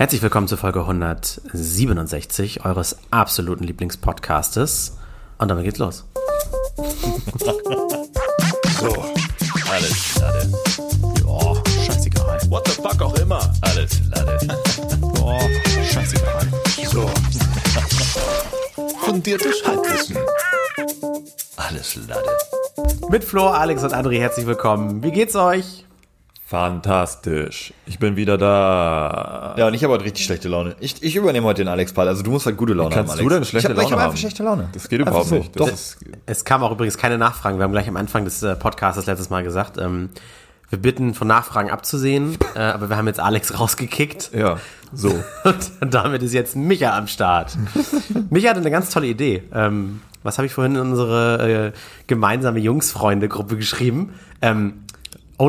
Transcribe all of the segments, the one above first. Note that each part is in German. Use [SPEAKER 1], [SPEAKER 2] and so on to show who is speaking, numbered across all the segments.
[SPEAKER 1] Herzlich willkommen zur Folge 167 eures absoluten Lieblingspodcastes. Und damit geht's los.
[SPEAKER 2] So, alles Lade. Ja, scheißegal. What the fuck auch immer. Alles Lade. Boah, scheißegal. So. Fundiertes Halbwissen. Alles Lade.
[SPEAKER 1] Mit Flo, Alex und André herzlich willkommen. Wie geht's euch?
[SPEAKER 3] Fantastisch. Ich bin wieder da.
[SPEAKER 2] Ja, und ich habe heute richtig schlechte Laune. Ich, ich übernehme heute den Alex-Part. Also du musst halt gute Laune
[SPEAKER 3] Kannst
[SPEAKER 2] haben,
[SPEAKER 3] du
[SPEAKER 2] Alex.
[SPEAKER 3] denn schlechte
[SPEAKER 2] ich hab, Ich
[SPEAKER 3] Laune
[SPEAKER 2] habe
[SPEAKER 3] haben?
[SPEAKER 2] einfach schlechte Laune.
[SPEAKER 3] Das geht überhaupt
[SPEAKER 2] so.
[SPEAKER 3] nicht.
[SPEAKER 2] Doch.
[SPEAKER 3] Das ist,
[SPEAKER 1] Es kam auch übrigens keine Nachfragen. Wir haben gleich am Anfang des äh, Podcasts letztes Mal gesagt, ähm, wir bitten von Nachfragen abzusehen, äh, aber wir haben jetzt Alex rausgekickt.
[SPEAKER 3] ja, so.
[SPEAKER 1] Und damit ist jetzt Micha am Start. Micha hatte eine ganz tolle Idee. Ähm, was habe ich vorhin in unsere äh, gemeinsame Jungsfreunde-Gruppe geschrieben? Ähm,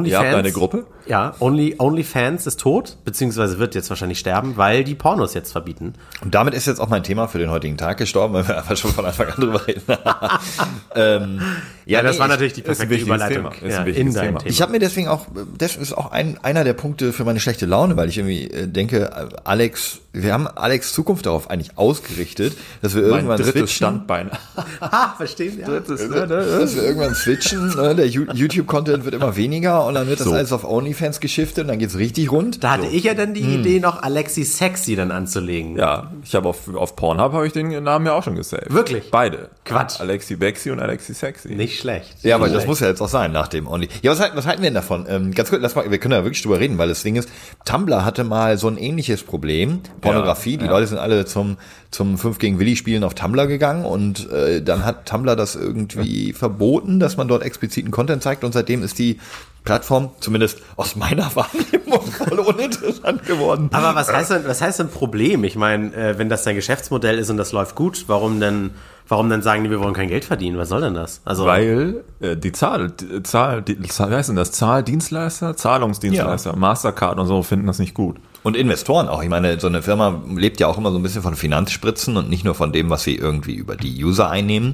[SPEAKER 3] Ihr habt eine Gruppe?
[SPEAKER 1] Ja, Only, OnlyFans ist tot, beziehungsweise wird jetzt wahrscheinlich sterben, weil die Pornos jetzt verbieten.
[SPEAKER 2] Und damit ist jetzt auch mein Thema für den heutigen Tag gestorben, weil wir einfach schon von Anfang an drüber reden. ähm,
[SPEAKER 1] Ja, das
[SPEAKER 2] nee,
[SPEAKER 1] war
[SPEAKER 2] ich-
[SPEAKER 1] natürlich die
[SPEAKER 3] ist ein
[SPEAKER 1] perfekte Überleitung
[SPEAKER 3] Thema. Ist ein
[SPEAKER 1] ja, in dein
[SPEAKER 3] Thema.
[SPEAKER 1] Thema.
[SPEAKER 2] Ich habe mir deswegen auch, das ist auch ein, einer der Punkte für meine schlechte Laune, weil ich irgendwie äh, denke, äh, Alex, wir haben Alex Zukunft darauf eigentlich ausgerichtet, dass wir
[SPEAKER 3] Mein
[SPEAKER 2] irgendwann
[SPEAKER 3] drittes
[SPEAKER 2] switchen.
[SPEAKER 3] Standbein.
[SPEAKER 1] ah, verstehen ja.
[SPEAKER 2] Dass wir irgendwann switchen, ne? der YouTube-Content wird immer weniger und dann wird das
[SPEAKER 3] So.
[SPEAKER 2] alles auf OnlyFans geschiftet und dann geht's richtig rund.
[SPEAKER 1] Da hatte ich ja dann die Idee, noch Alexi Sexy dann anzulegen.
[SPEAKER 3] Ja, ich habe auf, auf Pornhub habe ich den Namen ja auch schon gesaved.
[SPEAKER 1] Wirklich?
[SPEAKER 3] Beide.
[SPEAKER 1] Quatsch.
[SPEAKER 3] Alexi Bexi und Alexi Sexy.
[SPEAKER 1] Nicht schlecht.
[SPEAKER 2] Ja, aber
[SPEAKER 1] Nicht
[SPEAKER 2] das muss ja jetzt auch sein nach dem Only. Ja, was halten, was halten wir denn davon? Ähm, ganz kurz, lass mal, wir können da wirklich drüber reden, weil das Ding ist, Tumblr hatte mal so ein ähnliches Problem. Pornografie, die
[SPEAKER 3] ja.
[SPEAKER 2] Leute sind alle zum, zum 5 gegen Willi spielen auf Tumblr gegangen und äh, dann hat Tumblr das irgendwie verboten, dass man dort expliziten Content zeigt und seitdem ist die Plattform, zumindest aus meiner Wahrnehmung, voll uninteressant geworden.
[SPEAKER 1] Aber was heißt denn, was heißt denn Problem? Ich meine, äh, wenn das dein Geschäftsmodell ist und das läuft gut, warum denn, warum denn sagen die, wir wollen kein Geld verdienen? Was soll denn das? Also,
[SPEAKER 3] Weil äh, die Zahl, die Zahl, die, Zahl, wie heißt denn das? Zahldienstleister, Zahlungsdienstleister, Mastercard und so finden das nicht gut.
[SPEAKER 2] Und Investoren auch. Ich meine, so eine Firma lebt ja auch immer so ein bisschen von Finanzspritzen und nicht nur von dem, was sie irgendwie über die User einnehmen.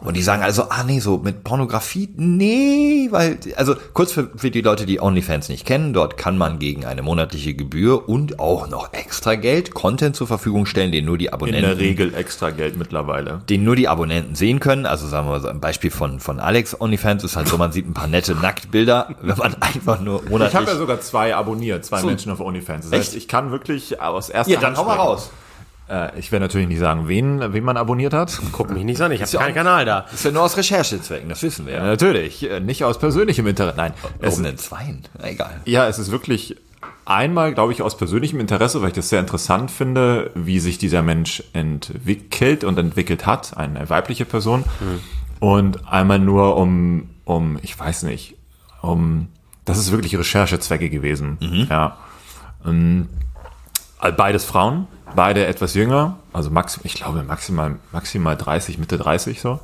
[SPEAKER 2] Und die sagen also, ah nee, so mit Pornografie, nee, weil, also kurz für, für die Leute, die OnlyFans nicht kennen, dort kann man gegen eine monatliche Gebühr und auch noch extra Geld Content zur Verfügung stellen, den nur die
[SPEAKER 3] In
[SPEAKER 2] Abonnenten
[SPEAKER 3] der Regel extra Geld mittlerweile.
[SPEAKER 2] den nur die Abonnenten sehen können. Also sagen wir mal so ein Beispiel von, von Alex OnlyFans ist halt so, man sieht ein paar nette Nacktbilder, wenn man einfach nur monatlich...
[SPEAKER 3] Ich habe ja sogar zwei abonniert, zwei
[SPEAKER 2] So.
[SPEAKER 3] Menschen auf OnlyFans. Das
[SPEAKER 2] Echt?
[SPEAKER 3] heißt, ich kann wirklich aus erster
[SPEAKER 2] ja, dann
[SPEAKER 3] Hand
[SPEAKER 2] hau mal raus.
[SPEAKER 3] Äh, ich werde natürlich nicht sagen, wen, wen man abonniert hat.
[SPEAKER 1] guck mich nicht an, ich habe
[SPEAKER 2] ja
[SPEAKER 1] keinen Kanal da.
[SPEAKER 2] Das ist ja nur aus Recherchezwecken, das wissen wir
[SPEAKER 3] Ja, natürlich, äh, nicht aus persönlichem Interesse. Nein, es,
[SPEAKER 2] Warum denn zweien? Egal.
[SPEAKER 3] ja, es ist wirklich einmal, glaube ich, aus persönlichem Interesse, weil ich das sehr interessant finde, wie sich dieser Mensch entwickelt und entwickelt hat, eine weibliche Person. Und einmal nur um, um, ich weiß nicht, um, das ist wirklich Recherchezwecke gewesen. Ja. Ähm, Beides Frauen, beide etwas jünger, also max, ich glaube maximal, maximal 30, Mitte 30 so.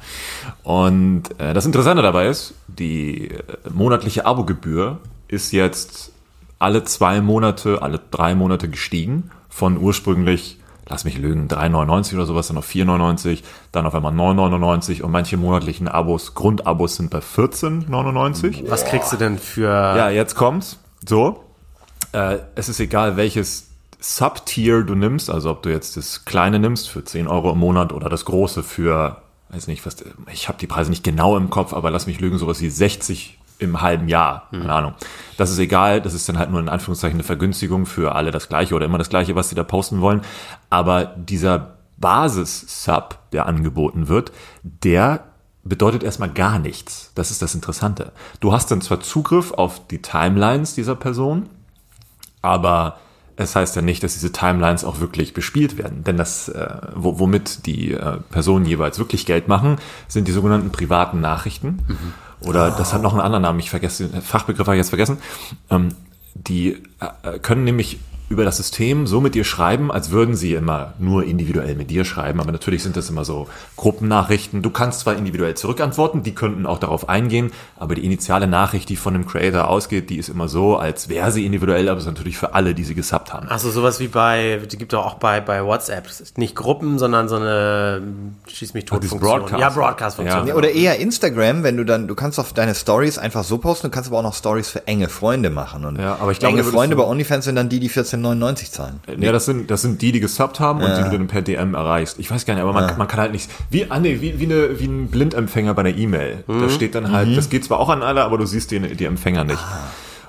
[SPEAKER 3] Und äh, das Interessante dabei ist, die äh, monatliche Abogebühr ist jetzt alle zwei Monate, alle drei Monate gestiegen, von ursprünglich, lass mich lügen, 3,99 oder sowas, dann auf 4,99, dann auf einmal 9,99 und manche monatlichen Abos, Grundabos sind bei 14,99.
[SPEAKER 1] Was kriegst du denn für,
[SPEAKER 3] Ja, jetzt kommt's. So. Äh, es ist egal, welches Sub-Tier du nimmst, also ob du jetzt das kleine nimmst für 10 Euro im Monat oder das große für, weiß nicht, was, ich habe die Preise nicht genau im Kopf, aber lass mich lügen, sowas wie 60 im halben Jahr, keine Ahnung. Das ist egal, das ist dann halt nur in Anführungszeichen eine Vergünstigung für alle das gleiche oder immer das gleiche, was sie da posten wollen. Aber dieser Basis-Sub, der angeboten wird, der bedeutet erstmal gar nichts. Das ist das Interessante. Du hast dann zwar Zugriff auf die Timelines dieser Person, aber es heißt ja nicht, dass diese Timelines auch wirklich bespielt werden. Denn das, äh, wo, womit die äh, Personen jeweils wirklich Geld machen, sind die sogenannten privaten Nachrichten. Oder das hat noch einen anderen Namen, ich vergesse den Fachbegriff habe ich jetzt vergessen. Ähm, die äh, können nämlich über das System so mit dir schreiben, als würden sie immer nur individuell mit dir schreiben. Aber natürlich sind das immer so Gruppennachrichten. Du kannst zwar individuell zurückantworten, die könnten auch darauf eingehen, aber die initiale Nachricht, die von dem Creator ausgeht, die ist immer so, als wäre sie individuell, aber es ist natürlich für alle, die sie gesubbt haben.
[SPEAKER 1] also sowas wie bei, die gibt doch auch bei, bei WhatsApp, nicht Gruppen, sondern so eine Schieß mich tot Funktion.
[SPEAKER 3] Broadcast.
[SPEAKER 1] Ja, Broadcast-Funktion.
[SPEAKER 3] Ja.
[SPEAKER 2] Oder eher Instagram, wenn du dann, du kannst auf deine Stories einfach so posten, du kannst aber auch noch Stories für enge Freunde machen. Und
[SPEAKER 3] Ja, aber ich glaube,
[SPEAKER 2] enge Freunde bei OnlyFans sind dann die, die 14 13,99 zahlen.
[SPEAKER 3] Ja, das sind, das sind die, die gesubbt haben und die du dann per DM erreichst. Ich weiß gar nicht, aber man, man kann halt nicht, wie, ah, nee, wie, wie, eine, wie ein Blindempfänger bei einer E-Mail. Da steht dann halt, das geht zwar auch an alle, aber du siehst die, die Empfänger nicht.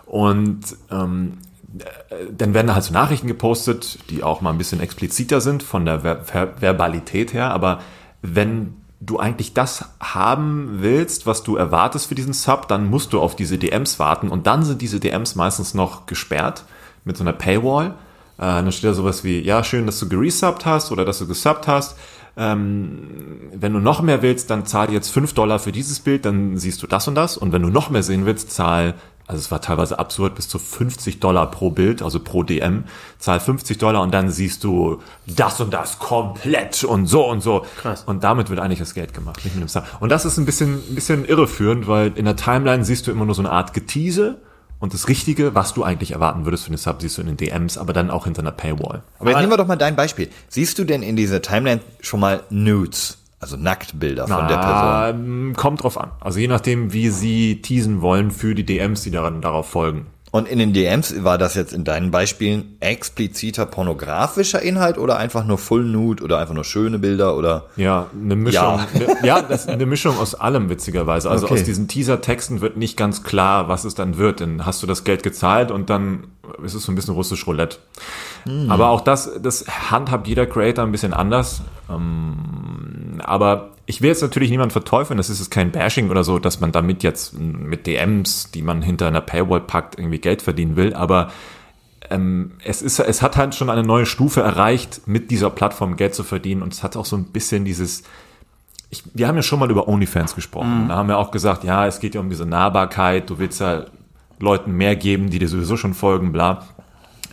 [SPEAKER 3] Und ähm, äh, dann werden da halt so Nachrichten gepostet, die auch mal ein bisschen expliziter sind von der Ver Ver Verbalität her, aber wenn du eigentlich das haben willst, was du erwartest für diesen Sub, dann musst du auf diese DMs warten. Und dann sind diese DMs meistens noch gesperrt mit so einer Paywall. Äh, dann steht da sowas wie, ja, schön, dass du geresubbt hast oder dass du gesubbt hast. Ähm, wenn du noch mehr willst, dann zahl jetzt 5 Dollar für dieses Bild, dann siehst du das und das. Und wenn du noch mehr sehen willst, zahl, also es war teilweise absurd, bis zu 50 Dollar pro Bild, also pro DM, zahl 50 Dollar und dann siehst du das und das komplett und so und so.
[SPEAKER 1] Krass.
[SPEAKER 3] Und damit wird eigentlich das Geld gemacht, nicht mit dem Sub. Und das ist ein bisschen, ein bisschen irreführend, weil in der Timeline siehst du immer nur so eine Art Getease und das Richtige, was du eigentlich erwarten würdest für den Sub, siehst du in den DMs, aber dann auch hinter einer Paywall.
[SPEAKER 2] Aber jetzt nehmen wir doch mal dein Beispiel. Siehst du denn in dieser Timeline schon mal Nudes, also Nacktbilder von der Person?
[SPEAKER 3] Ähm, kommt drauf an. Also je nachdem, wie sie teasen wollen für die DMs, die daran, darauf folgen.
[SPEAKER 2] Und in den DMs war das jetzt in deinen Beispielen expliziter pornografischer Inhalt oder einfach nur Full Nude oder einfach nur schöne Bilder oder?
[SPEAKER 3] Ja, eine Mischung.
[SPEAKER 2] Ja.
[SPEAKER 3] Ne, ja, das eine Mischung aus allem, witzigerweise. Also
[SPEAKER 2] Okay.
[SPEAKER 3] aus diesen Teaser-Texten wird nicht ganz klar, was es dann wird. Dann hast du das Geld gezahlt und dann ist es so ein bisschen russisch Roulette. Aber auch das, das handhabt jeder Creator ein bisschen anders. Ähm, aber ich will jetzt natürlich niemand verteufeln, das ist jetzt kein Bashing oder so, dass man damit jetzt mit DMs, die man hinter einer Paywall packt, irgendwie Geld verdienen will. Aber ähm, es ist, es hat halt schon eine neue Stufe erreicht, mit dieser Plattform Geld zu verdienen. Und es hat auch so ein bisschen dieses, ich, wir haben ja schon mal über OnlyFans gesprochen. Da haben wir auch gesagt, ja, es geht ja um diese Nahbarkeit. Du willst ja Leuten mehr geben, die dir sowieso schon folgen, bla.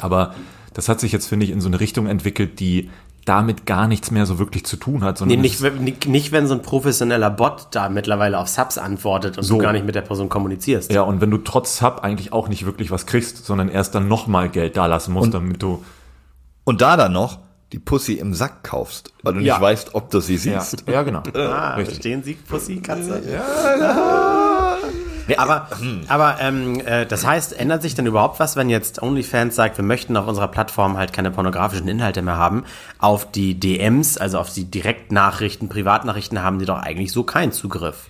[SPEAKER 3] Aber das hat sich jetzt, finde ich, in so eine Richtung entwickelt, die damit gar nichts mehr so wirklich zu tun hat.
[SPEAKER 1] Nee,
[SPEAKER 3] Sondern
[SPEAKER 1] wenn- nicht, nicht, wenn so ein professioneller Bot da mittlerweile auf Subs antwortet und
[SPEAKER 3] So.
[SPEAKER 1] du gar nicht mit der Person kommunizierst.
[SPEAKER 3] ja, und wenn du trotz Sub eigentlich auch nicht wirklich was kriegst, sondern erst dann nochmal Geld dalassen musst, damit du
[SPEAKER 2] Und da dann noch die Pussy im Sack kaufst, weil du
[SPEAKER 3] Ja.
[SPEAKER 2] nicht weißt, ob du sie
[SPEAKER 3] Ja,
[SPEAKER 2] siehst.
[SPEAKER 3] ja genau.
[SPEAKER 1] Ah,
[SPEAKER 3] Richtig.
[SPEAKER 1] verstehen Sie, Pussy, Katze? Nee, aber aber ähm, äh, das heißt, ändert sich denn überhaupt was, wenn jetzt OnlyFans sagt, wir möchten auf unserer Plattform halt keine pornografischen Inhalte mehr haben? Auf die DMs, also auf die Direktnachrichten, Privatnachrichten haben die doch eigentlich so keinen Zugriff.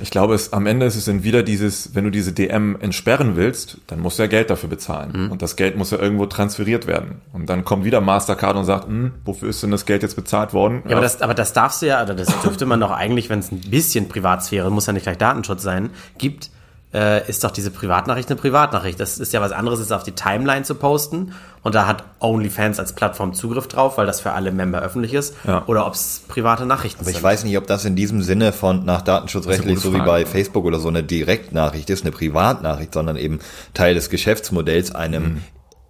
[SPEAKER 3] Ich glaube, es, am Ende ist es dann wieder dieses, wenn du diese DM entsperren willst, dann musst du ja Geld dafür bezahlen. Und das Geld muss ja irgendwo transferiert werden. Und dann kommt wieder Mastercard und sagt, hm, wofür ist denn das Geld jetzt bezahlt worden?
[SPEAKER 1] Ja, aber das, aber das darfst du ja, oder das dürfte man doch eigentlich, wenn es ein bisschen Privatsphäre, muss ja nicht gleich Datenschutz sein, gibt, äh, ist doch diese Privatnachricht eine Privatnachricht. Das ist ja was anderes, als auf die Timeline zu posten. Und da hat OnlyFans als Plattform Zugriff drauf, weil das für alle Member öffentlich ist.
[SPEAKER 3] Ja.
[SPEAKER 1] Oder ob es private Nachrichten
[SPEAKER 2] Aber ich
[SPEAKER 1] sind.
[SPEAKER 2] weiß nicht, ob das in diesem Sinne von nach datenschutzrechtlich, so wie bei. Facebook oder so eine Direktnachricht ist, eine Privatnachricht, sondern eben Teil des Geschäftsmodells, einem
[SPEAKER 3] Mhm.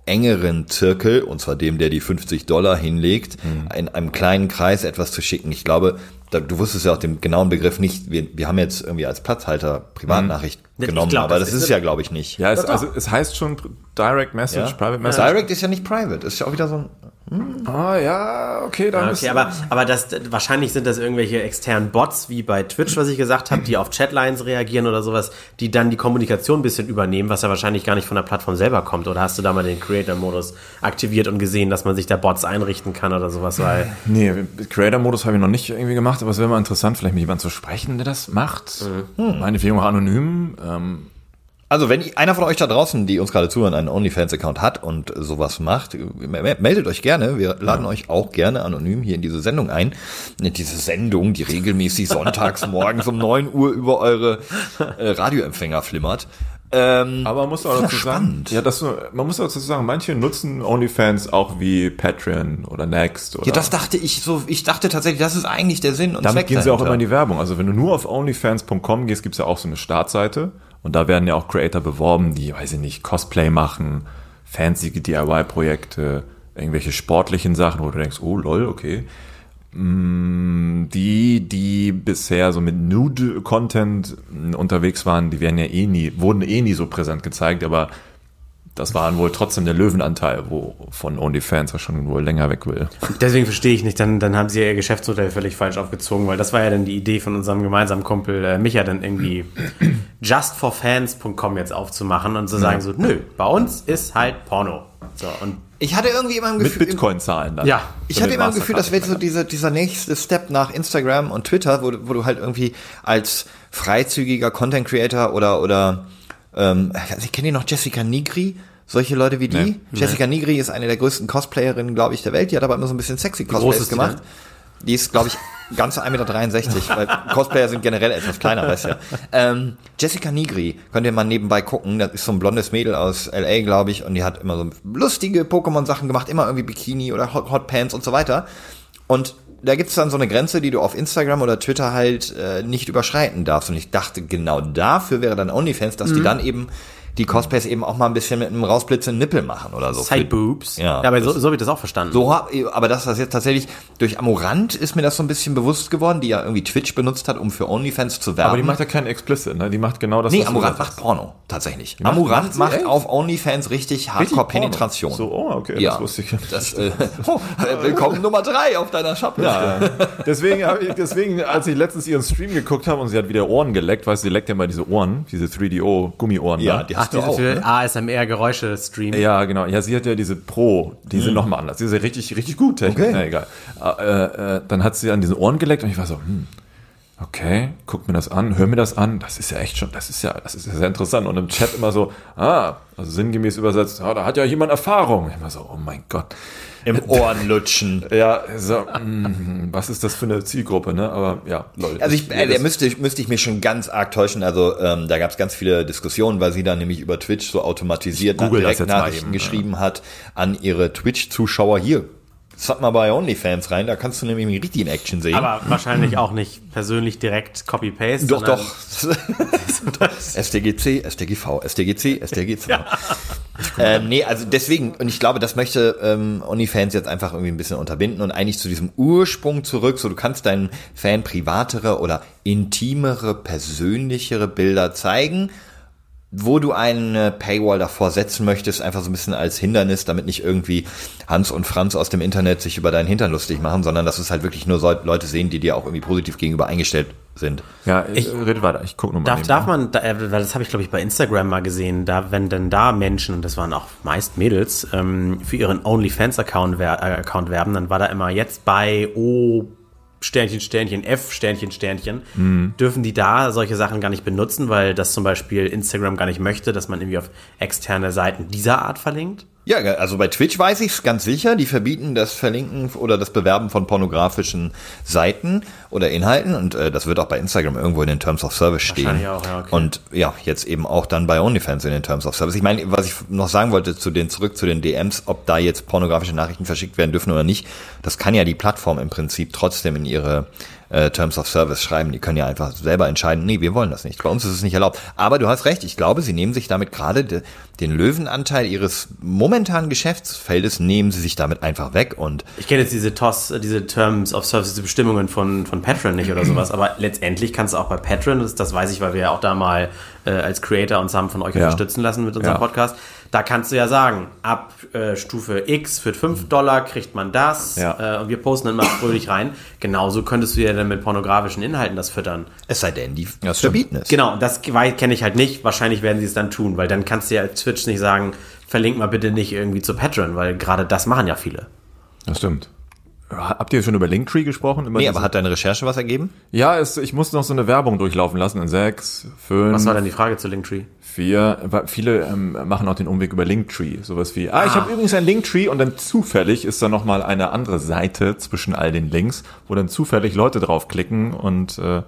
[SPEAKER 2] engeren Zirkel, und zwar dem, der die 50 Dollar hinlegt,
[SPEAKER 3] Mhm.
[SPEAKER 2] in einem kleinen Kreis etwas zu schicken. Ich glaube, du wusstest ja auch den genauen Begriff nicht. Wir, wir haben jetzt irgendwie als Platzhalter Privatnachricht
[SPEAKER 1] Ich
[SPEAKER 2] genommen,
[SPEAKER 1] glaub,
[SPEAKER 2] aber
[SPEAKER 1] das
[SPEAKER 2] das,
[SPEAKER 1] ist
[SPEAKER 2] ist ja, glaube ich, nicht.
[SPEAKER 3] ja, es, also es heißt schon Direct Message,
[SPEAKER 2] Ja?
[SPEAKER 3] Private Message.
[SPEAKER 2] Direct ist ja nicht private, ist ja auch wieder so ein
[SPEAKER 3] Ah, ja, okay, dann
[SPEAKER 1] Ja, Okay, aber, aber das, wahrscheinlich sind das irgendwelche externen Bots, wie bei Twitch, was ich gesagt habe, die auf Chatlines reagieren oder sowas, die dann die Kommunikation ein bisschen übernehmen, was ja wahrscheinlich gar nicht von der Plattform selber kommt. Oder hast du da mal den Creator-Modus aktiviert und gesehen, dass man sich da Bots einrichten kann oder sowas? Weil
[SPEAKER 3] Nee, Creator-Modus habe ich noch nicht irgendwie gemacht, aber es wäre mal interessant, vielleicht mit jemandem zu sprechen, der das macht.
[SPEAKER 1] Mhm.
[SPEAKER 3] Meinetwegen auch anonym. Ähm,
[SPEAKER 2] Also wenn einer von euch da draußen, die uns gerade zuhören, einen OnlyFans-Account hat und sowas macht, me- meldet euch gerne. Wir laden euch auch gerne anonym hier in diese Sendung ein. In Diese Sendung, die regelmäßig sonntags morgens um 9 Uhr über eure äh, Radioempfänger flimmert. Ähm,
[SPEAKER 3] aber man muss auch dazu sagen,
[SPEAKER 2] spannend.
[SPEAKER 3] ja, das, man muss auch dazu sagen, manche nutzen OnlyFans auch wie Patreon oder Next oder
[SPEAKER 2] ja, das dachte ich so, ich dachte tatsächlich, das ist eigentlich der Sinn und
[SPEAKER 3] Damit
[SPEAKER 2] Zweck
[SPEAKER 3] gehen sie auch immer in die Werbung. Also wenn du nur auf onlyfans.com gehst, gibt's ja auch so eine Startseite. Und da werden ja auch Creator beworben, die, weiß ich nicht, Cosplay machen, fancy DIY-Projekte, irgendwelche sportlichen Sachen, wo du denkst, oh lol, okay. Mm, Die, die bisher so mit Nude-Content unterwegs waren, die werden ja eh nie, wurden eh nie so präsent gezeigt, aber das war wohl trotzdem der Löwenanteil, wo von OnlyFans ja schon wohl länger weg will.
[SPEAKER 1] deswegen verstehe ich nicht, dann, dann haben sie ja ihr Geschäftsmodell völlig falsch aufgezogen, weil das war ja dann die Idee von unserem gemeinsamen Kumpel äh, Micha, dann irgendwie justforfans.com jetzt aufzumachen und zu sagen so, nö, bei uns ist halt Porno. So, und
[SPEAKER 2] Ich hatte irgendwie immer ein
[SPEAKER 3] Mit
[SPEAKER 2] Gefühl,
[SPEAKER 3] Bitcoin-Zahlen dann.
[SPEAKER 1] ja.
[SPEAKER 2] Ich
[SPEAKER 3] So
[SPEAKER 2] hatte
[SPEAKER 3] mit
[SPEAKER 2] immer ein Gefühl, das wäre so
[SPEAKER 3] Mastercard.
[SPEAKER 2] dieser, dieser nächste Step nach Instagram und Twitter, wo, du- wo du halt irgendwie als freizügiger Content Creator oder, oder ähm, also ich kenne noch Jessica Nigri, solche Leute wie die.
[SPEAKER 3] Nee.
[SPEAKER 2] Jessica Nigri ist eine der größten Cosplayerinnen, glaube ich, der Welt. Die hat aber immer so ein bisschen sexy Cosplays
[SPEAKER 1] ist die
[SPEAKER 2] gemacht. Die ist, glaube ich, ganze 1,63 Meter, weil Cosplayer sind generell etwas kleiner, weißt du ja. Ähm, Jessica Nigri, könnt ihr mal nebenbei gucken, das ist so ein blondes Mädel aus L.A., glaube ich, und die hat immer so lustige Pokémon-Sachen gemacht, immer irgendwie Bikini oder Hot, Hot Pants und so weiter. Und da gibt's dann so eine Grenze, die du auf Instagram oder Twitter halt äh, nicht überschreiten darfst. Und ich dachte, genau dafür wäre dann OnlyFans, dass die dann eben die Cosplays eben auch mal ein bisschen mit einem rausblitzenden Nippel machen oder so.
[SPEAKER 1] Side Boobs.
[SPEAKER 2] Ja.
[SPEAKER 1] aber so, so habe ich das auch verstanden.
[SPEAKER 2] So, hab- aber das jetzt tatsächlich durch Amorant ist mir das so ein bisschen bewusst geworden, die ja irgendwie Twitch benutzt hat, um für OnlyFans zu werben.
[SPEAKER 3] Aber die macht ja keinen Explicit, ne? Die macht genau das,
[SPEAKER 2] nee, Amorant macht. Porno, tatsächlich.
[SPEAKER 3] macht-
[SPEAKER 2] Amorant
[SPEAKER 3] macht
[SPEAKER 2] macht auf OnlyFans richtig
[SPEAKER 3] Richtig
[SPEAKER 2] Hardcore-Penetration.
[SPEAKER 3] So, oh, okay,
[SPEAKER 2] ja.
[SPEAKER 3] das wusste ich nicht.
[SPEAKER 2] Das, äh, oh, willkommen Nummer drei auf deiner Shop.
[SPEAKER 3] Ja, deswegen, ich, deswegen, als ich letztens ihren Stream geguckt habe und sie hat wieder Ohren geleckt, weißt du, sie leckt ja mal diese Ohren, diese 3DO-Gummiohren.
[SPEAKER 2] Ja,
[SPEAKER 3] ne?
[SPEAKER 2] die hast du
[SPEAKER 1] diese
[SPEAKER 2] auch.
[SPEAKER 1] für
[SPEAKER 2] Ne?
[SPEAKER 1] ASMR-Geräusche-Stream.
[SPEAKER 3] Ja, genau. Ja, sie hat ja diese Pro, die sind noch mal anders. Die ja richtig, richtig gut. Technik.
[SPEAKER 2] Okay.
[SPEAKER 3] Na, egal. Äh, äh, dann hat sie an diesen Ohren geleckt und ich war so, hm, okay, guck mir das an, hör mir das an. Das ist ja echt schon, das ist ja, das ist ja sehr interessant. Und im Chat immer so, ah, also sinngemäß übersetzt, ah, da hat ja jemand Erfahrung. War so, oh mein Gott.
[SPEAKER 2] Im Ohrenlutschen.
[SPEAKER 3] Ja, so, mm, was ist das für eine Zielgruppe, ne? Aber ja, Leute.
[SPEAKER 2] Also ich, äh, der müsste, müsste ich mich schon ganz arg täuschen. Also ähm, da gab es ganz viele Diskussionen, weil sie dann nämlich über Twitch so automatisiert
[SPEAKER 3] google eben,
[SPEAKER 2] geschrieben hat an ihre Twitch-Zuschauer. Hier, sag mal bei OnlyFans rein, da kannst du nämlich richtig in Action sehen.
[SPEAKER 1] Aber wahrscheinlich auch nicht persönlich direkt Copy-Paste.
[SPEAKER 2] doch, doch. STGC, STGV, STGC, STGC. Ähm, nee, also deswegen, und ich glaube, das möchte ähm, OnlyFans jetzt einfach irgendwie ein bisschen unterbinden und eigentlich zu diesem Ursprung zurück, so du kannst deinen Fan privatere oder intimere, persönlichere Bilder zeigen, wo du eine Paywall davor setzen möchtest, einfach so ein bisschen als Hindernis, damit nicht irgendwie Hans und Franz aus dem Internet sich über deinen Hintern lustig machen, sondern dass es halt wirklich nur so Leute sehen, die dir auch irgendwie positiv gegenüber eingestellt sind.
[SPEAKER 3] ja, ich, red weiter, ich guck nur mal.
[SPEAKER 1] Darf, darf man, da, äh, weil das habe ich glaube ich bei Instagram mal gesehen, da wenn denn da Menschen, und das waren auch meist Mädels, ähm, für ihren OnlyFans-Account wer äh, Account werben, dann war da immer jetzt bei O Sternchen, Sternchen, F, Sternchen, Sternchen,
[SPEAKER 3] Mhm.
[SPEAKER 1] dürfen die da solche Sachen gar nicht benutzen, weil das zum Beispiel Instagram gar nicht möchte, dass man irgendwie auf externe Seiten dieser Art verlinkt?
[SPEAKER 2] Ja, also bei Twitch weiß ich es ganz sicher. Die verbieten das Verlinken oder das Bewerben von pornografischen Seiten oder Inhalten und äh, das wird auch bei Instagram irgendwo in den Terms of Service stehen.
[SPEAKER 1] Auch, ja, okay.
[SPEAKER 2] Und ja, jetzt eben auch dann bei OnlyFans in den Terms of Service. Ich meine, was ich noch sagen wollte zu den zurück zu den DMs, ob da jetzt pornografische Nachrichten verschickt werden dürfen oder nicht, das kann ja die Plattform im Prinzip trotzdem in ihre äh, Terms of Service schreiben. Die können ja einfach selber entscheiden, nee, wir wollen das nicht. Bei uns ist es nicht erlaubt. Aber du hast recht, ich glaube, sie nehmen sich damit gerade de, den Löwenanteil ihres momentanen Geschäftsfeldes, nehmen sie sich damit einfach weg und
[SPEAKER 1] Ich kenne jetzt diese TOS, äh, diese Terms of Service, diese Bestimmungen von, von Patreon nicht oder sowas, aber letztendlich kannst du auch bei Patreon, das, das weiß ich, weil wir ja auch da mal äh, als Creator uns haben von euch
[SPEAKER 3] Ja.
[SPEAKER 1] unterstützen lassen mit unserem
[SPEAKER 3] Ja.
[SPEAKER 1] Podcast, da kannst du ja sagen, ab äh, Stufe X für 5 Dollar kriegt man das
[SPEAKER 3] Ja.
[SPEAKER 1] äh, und wir posten dann mal fröhlich rein. Genauso könntest du ja dann mit pornografischen Inhalten das füttern.
[SPEAKER 2] es sei denn, die verbieten es.
[SPEAKER 1] Genau, das kenne ich halt nicht. Wahrscheinlich werden sie es dann tun, weil dann kannst du ja als Twitch nicht sagen, verlink mal bitte nicht irgendwie zu Patreon, weil gerade das machen ja viele.
[SPEAKER 3] Das stimmt. Habt ihr schon über Linktree gesprochen? Über
[SPEAKER 2] Nee, aber hat deine Recherche was ergeben?
[SPEAKER 3] ja, es, ich musste noch so eine Werbung durchlaufen lassen in sechs, fünf,
[SPEAKER 1] Was war denn die Frage zu Linktree?
[SPEAKER 3] vier. Viele ähm, machen auch den Umweg über Linktree. Sowas wie, ah, ich habe übrigens ein Linktree und dann zufällig ist da nochmal eine andere Seite zwischen all den Links, wo dann zufällig Leute draufklicken und äh,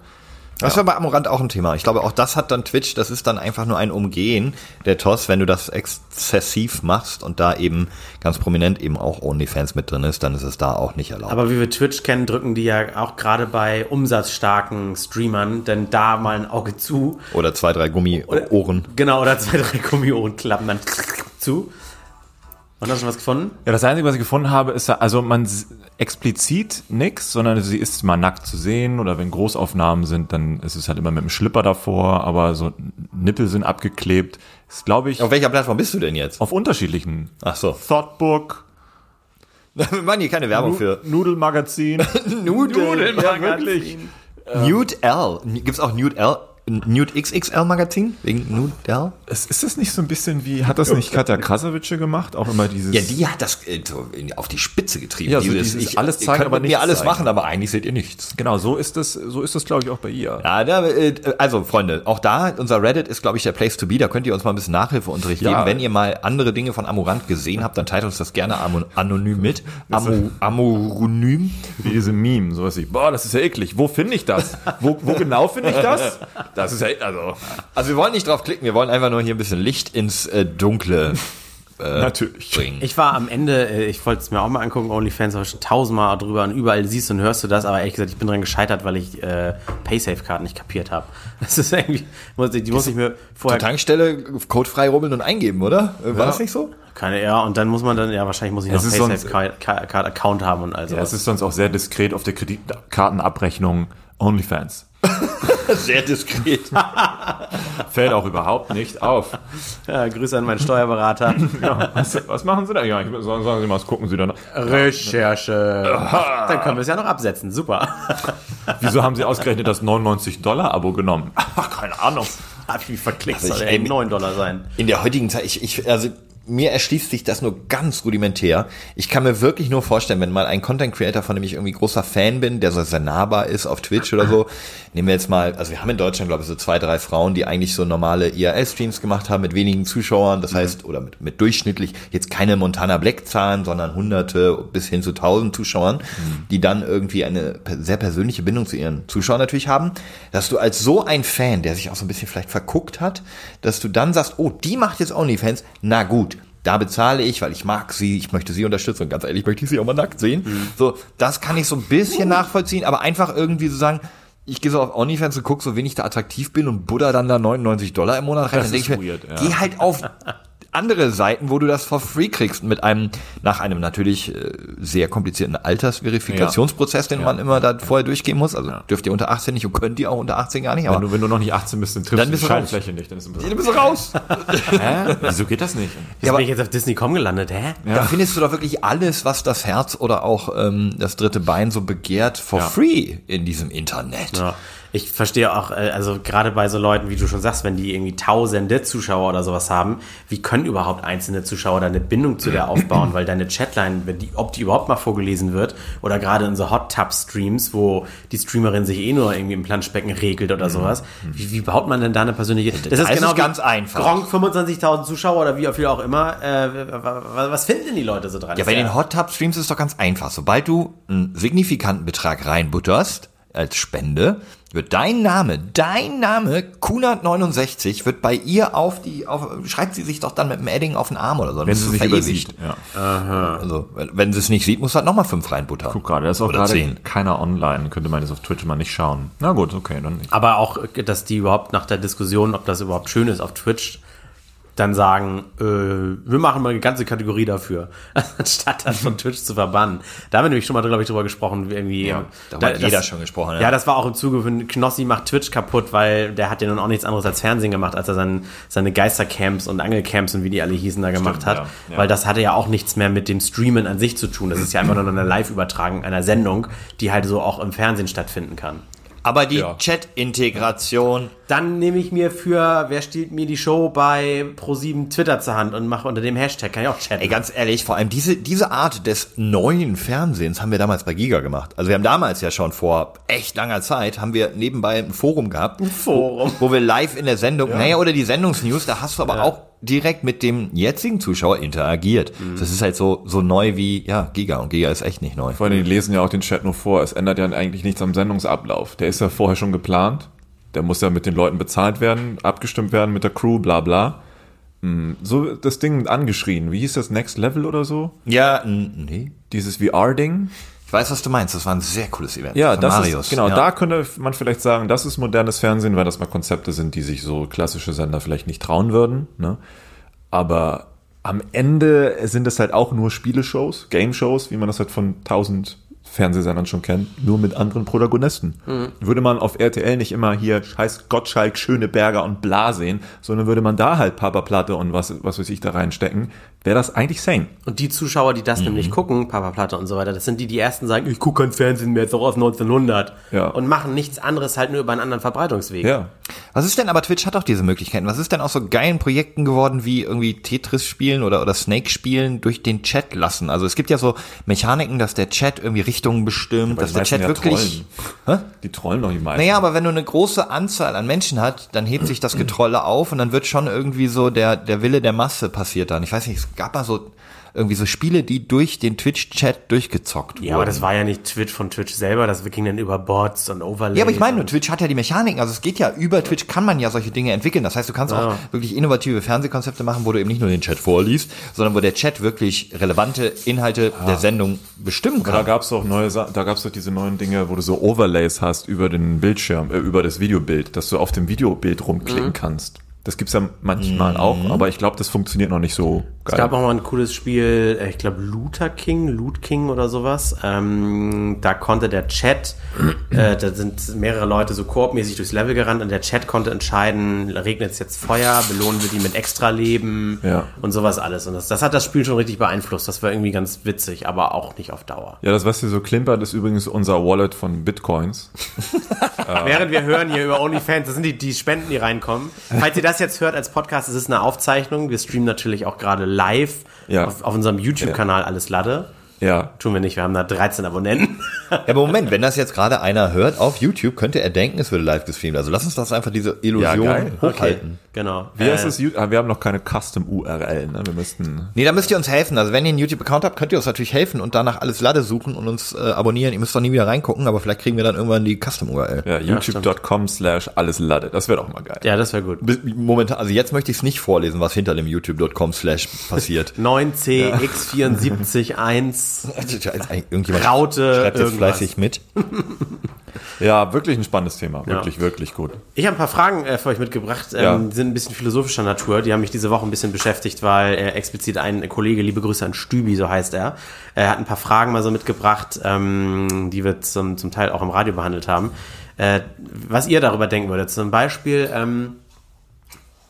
[SPEAKER 2] Das war bei Amorant auch ein Thema. Ich glaube, auch das hat dann Twitch, das ist dann einfach nur ein Umgehen der TOS, wenn du das exzessiv machst und da eben ganz prominent eben auch OnlyFans mit drin ist, dann ist es da auch nicht erlaubt.
[SPEAKER 1] Aber wie wir Twitch kennen, drücken die ja auch gerade bei umsatzstarken Streamern denn da mal ein Auge zu.
[SPEAKER 2] Oder zwei, drei Gummiohren.
[SPEAKER 1] Genau, oder zwei, drei Gummiohren klappen dann zu. Und hast du schon was gefunden?
[SPEAKER 3] Ja, das Einzige, was ich gefunden habe, ist, also man explizit nix, sondern sie ist mal nackt zu sehen oder wenn Großaufnahmen sind, dann ist es halt immer mit dem Schlipper davor, aber so Nippel sind abgeklebt. Ist, glaube ich,
[SPEAKER 2] Auf welcher Plattform bist du denn jetzt?
[SPEAKER 3] auf unterschiedlichen.
[SPEAKER 2] Ach so.
[SPEAKER 3] Thoughtbook,
[SPEAKER 2] Wir machen hier keine Werbung für
[SPEAKER 3] Nudelmagazin.
[SPEAKER 2] Nudeln.
[SPEAKER 3] ja, wirklich.
[SPEAKER 2] Nude L. Gibt's auch Nude L? Nude XXL Magazin? Wegen Nude?
[SPEAKER 3] Es, ist das nicht so ein bisschen wie, hat das nicht Katja Krasavice gemacht? Auch immer dieses.
[SPEAKER 2] Ja, die hat das äh, so auf die Spitze getrieben.
[SPEAKER 3] Ja, so
[SPEAKER 2] Dieses,
[SPEAKER 3] dieses
[SPEAKER 2] ich,
[SPEAKER 3] alles zeigen, aber nichts
[SPEAKER 2] alles
[SPEAKER 3] zeigen.
[SPEAKER 2] machen, aber eigentlich seht ihr nichts.
[SPEAKER 3] Genau, so ist das, so ist das, glaube ich, auch bei ihr.
[SPEAKER 2] Ja, da, äh, also Freunde, auch da, unser Reddit ist, glaube ich, der Place to be. Da könnt ihr uns mal ein bisschen Nachhilfeunterricht
[SPEAKER 3] Ja.
[SPEAKER 2] geben. Wenn ihr mal andere Dinge von Amorant gesehen habt, dann teilt uns das gerne anonym mit. Amo, amoronym.
[SPEAKER 3] Wie diese Meme, sowas wie, boah, das ist ja eklig. Wo finde ich das? Wo, wo genau finde ich das? Das ist ja, also,
[SPEAKER 2] Also wir wollen nicht drauf klicken, wir wollen einfach nur hier ein bisschen Licht ins äh, Dunkle
[SPEAKER 3] natürlich.
[SPEAKER 2] bringen.
[SPEAKER 1] Ich war am Ende, äh, ich wollte es mir auch mal angucken, OnlyFans, habe ich schon tausendmal drüber und überall siehst und hörst du das, aber ehrlich gesagt, ich bin dran gescheitert, weil ich äh, Paysafe-Karten nicht kapiert habe. Das ist irgendwie, muss ich, die muss ich mir
[SPEAKER 2] Zur
[SPEAKER 1] vorher
[SPEAKER 2] Tankstelle codefrei rubbeln und eingeben, oder? Äh, War das nicht so?
[SPEAKER 1] keine, ja, und dann muss man dann, ja, wahrscheinlich muss ich noch Paysafe-Card-Account haben und also.
[SPEAKER 3] Ja, es ist sonst auch sehr diskret auf der Kreditkartenabrechnung OnlyFans.
[SPEAKER 2] Sehr diskret.
[SPEAKER 3] Fällt auch überhaupt nicht auf.
[SPEAKER 1] ja, Grüße an meinen Steuerberater.
[SPEAKER 3] Ja, was, was machen Sie da? Ja, ich, sagen, sagen Sie mal, was gucken Sie da noch?
[SPEAKER 1] Recherche. Dann können wir es ja noch absetzen. Super.
[SPEAKER 3] Wieso haben Sie ausgerechnet das 99-Dollar-Abo genommen? Ach, keine Ahnung.
[SPEAKER 1] Hab ich mich verklickt,
[SPEAKER 2] Also
[SPEAKER 1] soll
[SPEAKER 2] ey,
[SPEAKER 1] ey, 9 Dollar sein.
[SPEAKER 2] In der heutigen Zeit, ich, ich, also mir erschließt sich das nur ganz rudimentär. Ich kann mir wirklich nur vorstellen, wenn mal ein Content Creator, von dem ich irgendwie großer Fan bin, der so sehr nahbar ist auf Twitch oder so, nehmen wir jetzt mal, also wir haben in Deutschland, glaube ich, so zwei, drei Frauen, die eigentlich so normale IRL-Streams gemacht haben mit wenigen Zuschauern, das heißt, oder mit, mit durchschnittlich, jetzt keine Montana Black-Zahlen, sondern hunderte bis hin zu tausend Zuschauern, die dann irgendwie eine sehr persönliche Bindung zu ihren Zuschauern natürlich haben, dass du als so ein Fan, der sich auch so ein bisschen vielleicht verguckt hat, dass du dann sagst, oh, die macht jetzt OnlyFans, na gut, da bezahle ich, weil ich mag sie, ich möchte sie unterstützen und ganz ehrlich möchte ich sie auch mal nackt sehen. So, das kann ich so ein bisschen nachvollziehen, aber einfach irgendwie so sagen, ich gehe so auf OnlyFans und gucke, so wen ich da attraktiv bin und buddha dann da 99 Dollar im Monat rein.
[SPEAKER 3] Das
[SPEAKER 2] dann denke ich mir,
[SPEAKER 3] weird, ja.
[SPEAKER 2] geh halt auf andere Seiten, wo du das for free kriegst mit einem, nach einem natürlich äh, sehr komplizierten Altersverifikationsprozess, den man immer da vorher durchgehen muss. Also dürft ihr unter 18 nicht und könnt ihr auch unter 18 gar nicht,
[SPEAKER 3] Wenn
[SPEAKER 2] aber
[SPEAKER 3] du, wenn du noch nicht 18 bist, dann triffst
[SPEAKER 2] Dann
[SPEAKER 3] du
[SPEAKER 2] bist
[SPEAKER 3] die
[SPEAKER 2] du raus.
[SPEAKER 3] Scheinfläche nicht. Dann ist ein bisschen,
[SPEAKER 2] du bist raus.
[SPEAKER 3] Hä? Wieso geht das nicht?
[SPEAKER 1] Jetzt bin ich jetzt auf Disney.com gelandet, hä?
[SPEAKER 2] Da findest du doch wirklich alles, was das Herz oder auch ähm, das dritte Bein so begehrt, for
[SPEAKER 3] Ja.
[SPEAKER 2] free in diesem Internet.
[SPEAKER 1] Ja. Ich verstehe auch, äh, also gerade bei so Leuten, wie du schon sagst, wenn die irgendwie tausende Zuschauer oder sowas haben, wie können überhaupt einzelne Zuschauer da eine Bindung zu dir aufbauen? Weil deine Chatline, wenn die, ob die überhaupt mal vorgelesen wird, oder gerade in so Hot Tub Streams, wo die Streamerin sich eh nur irgendwie im Planschbecken regelt oder sowas, wie, wie baut man denn da eine persönliche. Das
[SPEAKER 2] ist
[SPEAKER 1] wie
[SPEAKER 2] ganz einfach.
[SPEAKER 1] Gronk 25.000 Zuschauer oder wie viel auch immer. Äh, wa- wa- was finden denn die Leute so dran?
[SPEAKER 2] Ja,
[SPEAKER 1] Das
[SPEAKER 2] bei
[SPEAKER 1] ist
[SPEAKER 2] den Hot Tub Streams ist doch ganz einfach. Sobald du einen signifikanten Betrag reinbutterst als Spende, wird dein Name, dein Name, Kunert69, wird bei ihr auf die, auf, schreibt sie sich doch dann mit dem Edding auf den Arm oder so.
[SPEAKER 3] Wenn
[SPEAKER 2] Das
[SPEAKER 3] sie
[SPEAKER 2] ist
[SPEAKER 3] sich
[SPEAKER 2] verewigt.
[SPEAKER 3] übersieht. Ja.
[SPEAKER 2] Also, wenn wenn sie es nicht sieht, muss halt nochmal fünf reinbuttern.
[SPEAKER 3] Guck gerade, da ist auch
[SPEAKER 2] Oder
[SPEAKER 3] gerade
[SPEAKER 2] zehn.
[SPEAKER 3] keiner online. Könnte man das auf Twitch mal nicht schauen. Na gut, okay, dann nicht.
[SPEAKER 1] Aber auch, dass die überhaupt nach der Diskussion, ob das überhaupt schön ist auf Twitch, dann sagen, äh, wir machen mal eine ganze Kategorie dafür, anstatt das von Twitch zu verbannen. Da haben wir nämlich schon mal, glaube ich, drüber gesprochen, wie irgendwie.
[SPEAKER 2] Ja, darüber hat jeder schon gesprochen, ja.
[SPEAKER 1] Ja. das war auch im Zuge von Knossi macht Twitch kaputt, weil der hat ja nun auch nichts anderes als Fernsehen gemacht, als er sein, seine Geistercamps und Angelcamps und wie die alle hießen da gemacht hat.
[SPEAKER 3] ja, ja.
[SPEAKER 1] Weil das hatte ja auch nichts mehr mit dem Streamen an sich zu tun. Das ist ja einfach nur eine Live-Übertragung einer Sendung, die halt so auch im Fernsehen stattfinden kann.
[SPEAKER 2] Aber die
[SPEAKER 3] Ja.
[SPEAKER 2] Chat-Integration,
[SPEAKER 1] Dann nehme ich mir für, wer stiehlt mir die Show bei Pro7 Twitter zur Hand und mache unter dem Hashtag, kann ich auch chatten.
[SPEAKER 2] Ey, ganz ehrlich, vor allem diese, diese Art des neuen Fernsehens haben wir damals bei Giga gemacht. Also wir haben damals ja schon vor echt langer Zeit, haben wir nebenbei ein Forum gehabt. Ein
[SPEAKER 1] Forum.
[SPEAKER 2] Wo, wo wir live in der Sendung, naja, oder die Sendungsnews, da hast du aber auch direkt mit dem jetzigen Zuschauer interagiert. Das ist halt so, so neu wie, ja, Giga. Und Giga ist echt nicht neu.
[SPEAKER 3] Vor allem, die lesen ja auch den Chat nur vor. Es ändert ja eigentlich nichts am Sendungsablauf. Der ist ja vorher schon geplant. Der muss ja mit den Leuten bezahlt werden, abgestimmt werden mit der Crew, bla bla. Hm, So das Ding angeschrien. Wie hieß das? Next Level oder so?
[SPEAKER 2] Ja, nee.
[SPEAKER 3] Dieses VR-Ding?
[SPEAKER 2] Ich weiß, was du meinst. Das war ein sehr cooles Event.
[SPEAKER 3] Ja, das
[SPEAKER 2] Marius.
[SPEAKER 3] ist, genau,
[SPEAKER 2] ja.
[SPEAKER 3] da könnte man vielleicht sagen, das ist modernes Fernsehen, weil das mal Konzepte sind, die sich so klassische Sender vielleicht nicht trauen würden. Ne? Aber am Ende sind es halt auch nur Spieleshows, Game-Shows, wie man das halt von tausend Fernsehsendern schon kennt, nur mit anderen Protagonisten. Würde man auf RTL nicht immer hier scheiß Gottschalk, Schöneberger und Bla sehen, sondern würde man da halt Papa Platte und was, was weiß ich da reinstecken, wäre das eigentlich sane.
[SPEAKER 1] Und die Zuschauer, die das nämlich gucken, Papa Platte und so weiter, das sind die, die ersten sagen, ich gucke kein Fernsehen mehr, ist doch aus 1900.
[SPEAKER 3] Ja.
[SPEAKER 1] Und machen nichts anderes halt nur über einen anderen Verbreitungsweg.
[SPEAKER 3] Ja.
[SPEAKER 2] Was ist denn, aber Twitch hat auch diese Möglichkeiten. Was ist denn aus so geilen Projekten geworden, wie irgendwie Tetris spielen oder, oder Snake spielen durch den Chat lassen? Also es gibt ja so Mechaniken, dass der Chat irgendwie Richtungen bestimmt, dass
[SPEAKER 3] die
[SPEAKER 2] der Chat
[SPEAKER 3] ja
[SPEAKER 2] wirklich,
[SPEAKER 3] trollen. Die trollen doch die meisten.
[SPEAKER 2] Naja, aber wenn du eine große Anzahl an Menschen hat, dann hebt sich das Getrolle auf und dann wird schon irgendwie so der, der Wille der Masse passiert dann. Ich weiß nicht, es gab mal so irgendwie so Spiele, die durch den Twitch-Chat durchgezockt wurden.
[SPEAKER 1] Ja, aber das war ja nicht Twitch von Twitch selber, das ging dann über Bots und Overlays.
[SPEAKER 2] Ja, aber ich meine, Twitch hat ja die Mechaniken. Also es geht ja über Twitch kann man ja solche Dinge entwickeln. Das heißt, du kannst auch wirklich innovative Fernsehkonzepte machen, wo du eben nicht nur den Chat vorliest, sondern wo der Chat wirklich relevante Inhalte der Sendung bestimmen
[SPEAKER 3] Da
[SPEAKER 2] kann.
[SPEAKER 3] gab's doch neue, da gab's doch diese neuen Dinge, wo du so Overlays hast über den Bildschirm, äh, über das Videobild, dass du auf dem Videobild
[SPEAKER 1] Mhm.
[SPEAKER 3] rumklicken kannst. Das gibt's ja manchmal auch, aber ich glaube, das funktioniert noch nicht so
[SPEAKER 1] Es
[SPEAKER 3] geil.
[SPEAKER 1] gab auch mal ein cooles Spiel, äh, ich glaube Looter King, Loot King oder sowas. Ähm, da konnte der Chat, äh, da sind mehrere Leute so koopmäßig durchs Level gerannt und der Chat konnte entscheiden, regnet es jetzt Feuer, belohnen wir die mit Extra-Leben
[SPEAKER 3] Ja.
[SPEAKER 1] und sowas alles. Und das, das hat das Spiel schon richtig beeinflusst. Das war irgendwie ganz witzig, aber auch nicht auf Dauer.
[SPEAKER 3] ja, das, was hier so klimpert, ist übrigens unser Wallet von Bitcoins.
[SPEAKER 1] Während wir hören hier über OnlyFans, das sind die, die Spenden, die reinkommen. Falls ihr das jetzt hört als Podcast, es ist eine Aufzeichnung. Wir streamen natürlich auch gerade live
[SPEAKER 3] Ja.
[SPEAKER 1] auf, auf unserem YouTube-Kanal Alles Lade.
[SPEAKER 3] Ja.
[SPEAKER 1] Tun wir nicht, wir haben da 13 Abonnenten.
[SPEAKER 2] Ja, aber Moment, wenn das jetzt gerade einer hört auf YouTube, könnte er denken, es würde live gestreamt. Also lass uns das einfach diese Illusion
[SPEAKER 3] Ja,
[SPEAKER 2] hochhalten.
[SPEAKER 1] Genau.
[SPEAKER 3] Wie heißt es? Ah, Wir haben noch keine Custom-URL, ne? Wir müssten.
[SPEAKER 2] Nee, da müsst ihr uns helfen. Also wenn ihr einen YouTube-Account habt, könnt ihr uns natürlich helfen und danach alles Lade suchen und uns äh, abonnieren. Ihr müsst doch nie wieder reingucken, aber vielleicht kriegen wir dann irgendwann die Custom-URL.
[SPEAKER 3] Ja, youtube.com slash alles Ladde. Das wäre doch mal geil.
[SPEAKER 1] Ja, das wäre gut.
[SPEAKER 2] Momentan, also jetzt möchte ich es nicht vorlesen, was hinter dem youtube.com slash passiert.
[SPEAKER 1] 9CX741
[SPEAKER 2] Irgendjemand
[SPEAKER 1] Raute
[SPEAKER 2] schreibt jetzt fleißig mit.
[SPEAKER 3] Ja, wirklich ein spannendes Thema. Wirklich, wirklich gut.
[SPEAKER 1] Ich habe ein paar Fragen äh, für euch mitgebracht, ähm,
[SPEAKER 3] Ja.
[SPEAKER 1] die sind ein bisschen philosophischer Natur. Die haben mich diese Woche ein bisschen beschäftigt, weil äh, explizit ein Kollege, liebe Grüße an Stübi, so heißt er, er hat ein paar Fragen mal so mitgebracht, ähm, die wir zum, zum Teil auch im Radio behandelt haben. Äh, was ihr darüber denken würdet. Zum Beispiel, ähm,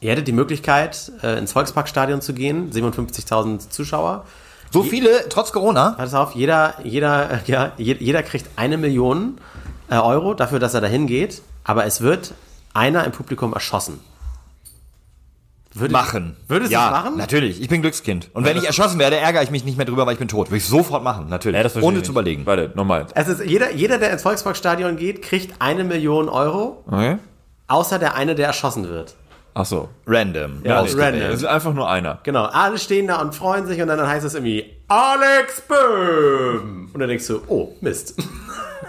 [SPEAKER 1] ihr hättet die Möglichkeit, äh, ins Volksparkstadion zu gehen, 57.000 Zuschauer.
[SPEAKER 2] So viele, trotz Corona.
[SPEAKER 1] Pass auf, jeder, jeder, ja, je- jeder kriegt eine Million äh, Euro dafür, dass er dahin geht, aber es wird einer im Publikum erschossen. Würde
[SPEAKER 2] Machen.
[SPEAKER 1] Würdest du
[SPEAKER 2] ja,
[SPEAKER 1] es machen?
[SPEAKER 2] natürlich. Ich bin Glückskind. Und wenn ich erschossen werde, ärgere ich mich nicht mehr drüber, weil ich bin tot. Würde ich sofort machen, natürlich.
[SPEAKER 3] verstehe
[SPEAKER 2] Ohne
[SPEAKER 3] ich
[SPEAKER 2] zu überlegen.
[SPEAKER 3] Warte, nochmal.
[SPEAKER 1] Es ist jeder, jeder, der ins Volksparkstadion geht, kriegt eine Million Euro,
[SPEAKER 3] Okay.
[SPEAKER 1] außer der eine, der erschossen wird.
[SPEAKER 3] Ach so.
[SPEAKER 2] Random.
[SPEAKER 1] Ja, random.
[SPEAKER 3] Es ist einfach nur einer.
[SPEAKER 1] Genau, alle stehen da und freuen sich und dann heißt es irgendwie Alex Böhm. Und dann denkst du, oh, Mist.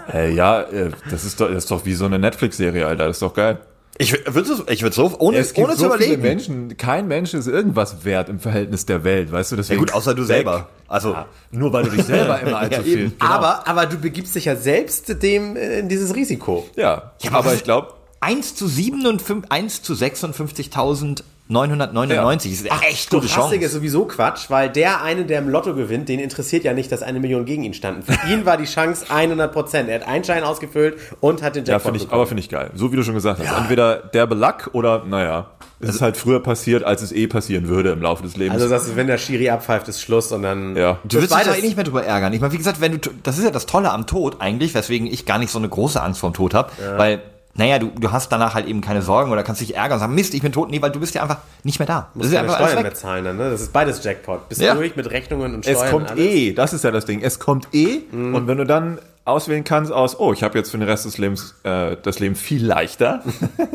[SPEAKER 3] Hey, ja, äh, das ist doch, das ist doch wie so eine Netflix-Serie, Alter. Das ist doch geil.
[SPEAKER 2] Ich würde es ich würd so, ohne, ohne zu überlegen.
[SPEAKER 3] Menschen, kein Mensch ist irgendwas wert im Verhältnis der Welt, weißt du?
[SPEAKER 2] Ja
[SPEAKER 3] Deswegen
[SPEAKER 2] gut, außer du
[SPEAKER 3] weg.
[SPEAKER 2] selber. Also,
[SPEAKER 3] Nur weil du dich selber immer allzu
[SPEAKER 2] Ja,
[SPEAKER 3] viel.
[SPEAKER 2] eben.
[SPEAKER 1] Aber, aber du begibst dich ja selbst dem äh, in dieses Risiko.
[SPEAKER 3] Ja,
[SPEAKER 2] aber
[SPEAKER 3] aber ich glaube,
[SPEAKER 2] 1 zu 57, 1 zu 56.999 ist eine echt gute
[SPEAKER 1] Klassik ist
[SPEAKER 2] Chance.
[SPEAKER 1] sowieso Quatsch, weil der eine, der im Lotto gewinnt, den interessiert ja nicht, dass eine Million gegen ihn standen. Für ihn war die Chance 100 Prozent. Er hat einen Schein ausgefüllt und hat den
[SPEAKER 3] ja,
[SPEAKER 1] Jackpot
[SPEAKER 3] finde ich,
[SPEAKER 1] bekommen.
[SPEAKER 3] aber finde ich geil. So wie du schon gesagt hast. Entweder der Belack oder, naja, es ist halt früher passiert, als es eh passieren würde im Laufe des Lebens.
[SPEAKER 1] Also, dass, wenn der Schiri abpfeift, ist Schluss und dann.
[SPEAKER 3] ja.
[SPEAKER 2] Du wirst dich doch eh nicht mehr drüber ärgern. Ich meine, wie gesagt, wenn du, das ist ja das Tolle am Tod eigentlich, weswegen ich gar nicht so eine große Angst vorm Tod habe, weil, naja, du, du hast danach halt eben keine Sorgen oder kannst dich ärgern und sagen, Mist, ich bin tot. Nee, weil du bist ja einfach nicht mehr da. Das ist ja
[SPEAKER 1] keine Steuern mehr zahlen dann, ne? Das ist beides Jackpot. Bist
[SPEAKER 2] Ja.
[SPEAKER 1] du durch mit Rechnungen und
[SPEAKER 3] Es
[SPEAKER 1] Steuern
[SPEAKER 3] kommt
[SPEAKER 1] und alles?
[SPEAKER 3] eh, das ist ja das Ding. Es kommt eh und wenn du dann auswählen kannst aus, oh, ich habe jetzt für den Rest des Lebens äh, das Leben viel leichter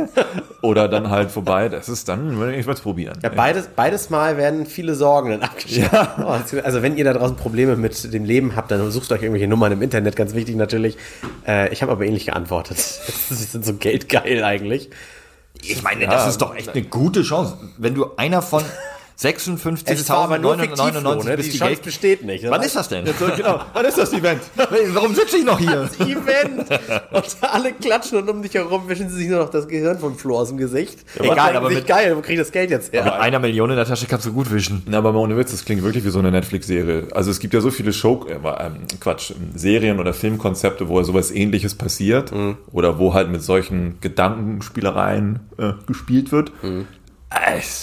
[SPEAKER 3] oder dann halt vorbei, das ist dann, würde ich mal probieren.
[SPEAKER 1] Ja, beides, beides Mal werden viele Sorgen dann abgeschafft. Oh, Also wenn ihr da draußen Probleme mit dem Leben habt, dann sucht euch irgendwelche Nummern im Internet, ganz wichtig natürlich. Äh, ich habe aber ähnlich geantwortet. Das sind so geldgeil eigentlich.
[SPEAKER 2] Ich meine, das ist doch echt eine gute Chance. Wenn du einer von 56.999 bis
[SPEAKER 1] Die
[SPEAKER 2] die
[SPEAKER 1] Chance
[SPEAKER 2] Geld.
[SPEAKER 1] besteht nicht.
[SPEAKER 2] Wann ist das denn?
[SPEAKER 3] genau. Wann ist das Event?
[SPEAKER 2] Warum sitze ich noch hier?
[SPEAKER 1] Event. Und alle klatschen und um dich herum wischen sie sich nur noch das Gehirn vom Flo aus dem Gesicht.
[SPEAKER 2] egal,
[SPEAKER 1] Und denken
[SPEAKER 2] aber mit-
[SPEAKER 1] geil, wo krieg ich das Geld jetzt her?
[SPEAKER 2] Mit einer Million in der Tasche kannst du gut wischen.
[SPEAKER 3] Na, aber mal ohne Witz, das klingt wirklich wie so eine Netflix-Serie. Also es gibt ja so viele Show, äh, ähm, Quatsch, Serien oder Filmkonzepte, wo sowas ähnliches passiert oder wo halt mit solchen Gedankenspielereien äh, gespielt wird. Ist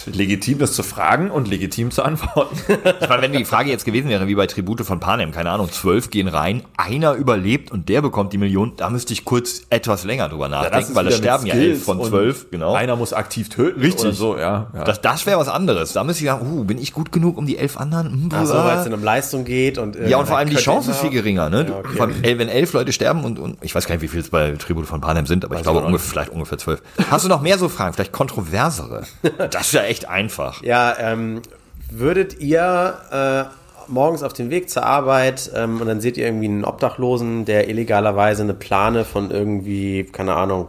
[SPEAKER 3] legitim, das zu fragen und legitim zu antworten.
[SPEAKER 2] Ich meine, wenn die Frage jetzt gewesen wäre, wie bei Tribute von Panem, keine Ahnung, zwölf gehen rein, einer überlebt und der bekommt die Million, da müsste ich kurz etwas länger drüber nachdenken, weil da sterben ja elf von zwölf, genau.
[SPEAKER 3] Einer muss aktiv töten
[SPEAKER 2] Richtig.
[SPEAKER 3] oder so, ja. ja.
[SPEAKER 2] Das, das wäre was anderes. Da müsste ich sagen, uh, bin ich gut genug um die elf anderen? Hm,
[SPEAKER 1] Ach so, weil es in um Leistung geht und
[SPEAKER 2] ja, und vor allem die Chance ist viel geringer. Ne?
[SPEAKER 1] Ja, okay.
[SPEAKER 2] allem, wenn elf Leute sterben und, und ich weiß gar nicht, wie viel es bei Tribute von Panem sind, aber ich glaube
[SPEAKER 3] ich auch
[SPEAKER 2] ungefähr, vielleicht ungefähr zwölf. Hast du noch mehr so Fragen, vielleicht kontroversere? Das ist ja echt einfach.
[SPEAKER 1] Ja, ähm, würdet ihr äh, morgens auf dem Weg zur Arbeit ähm, und dann seht ihr irgendwie einen Obdachlosen, der illegalerweise eine Plane von irgendwie, keine Ahnung,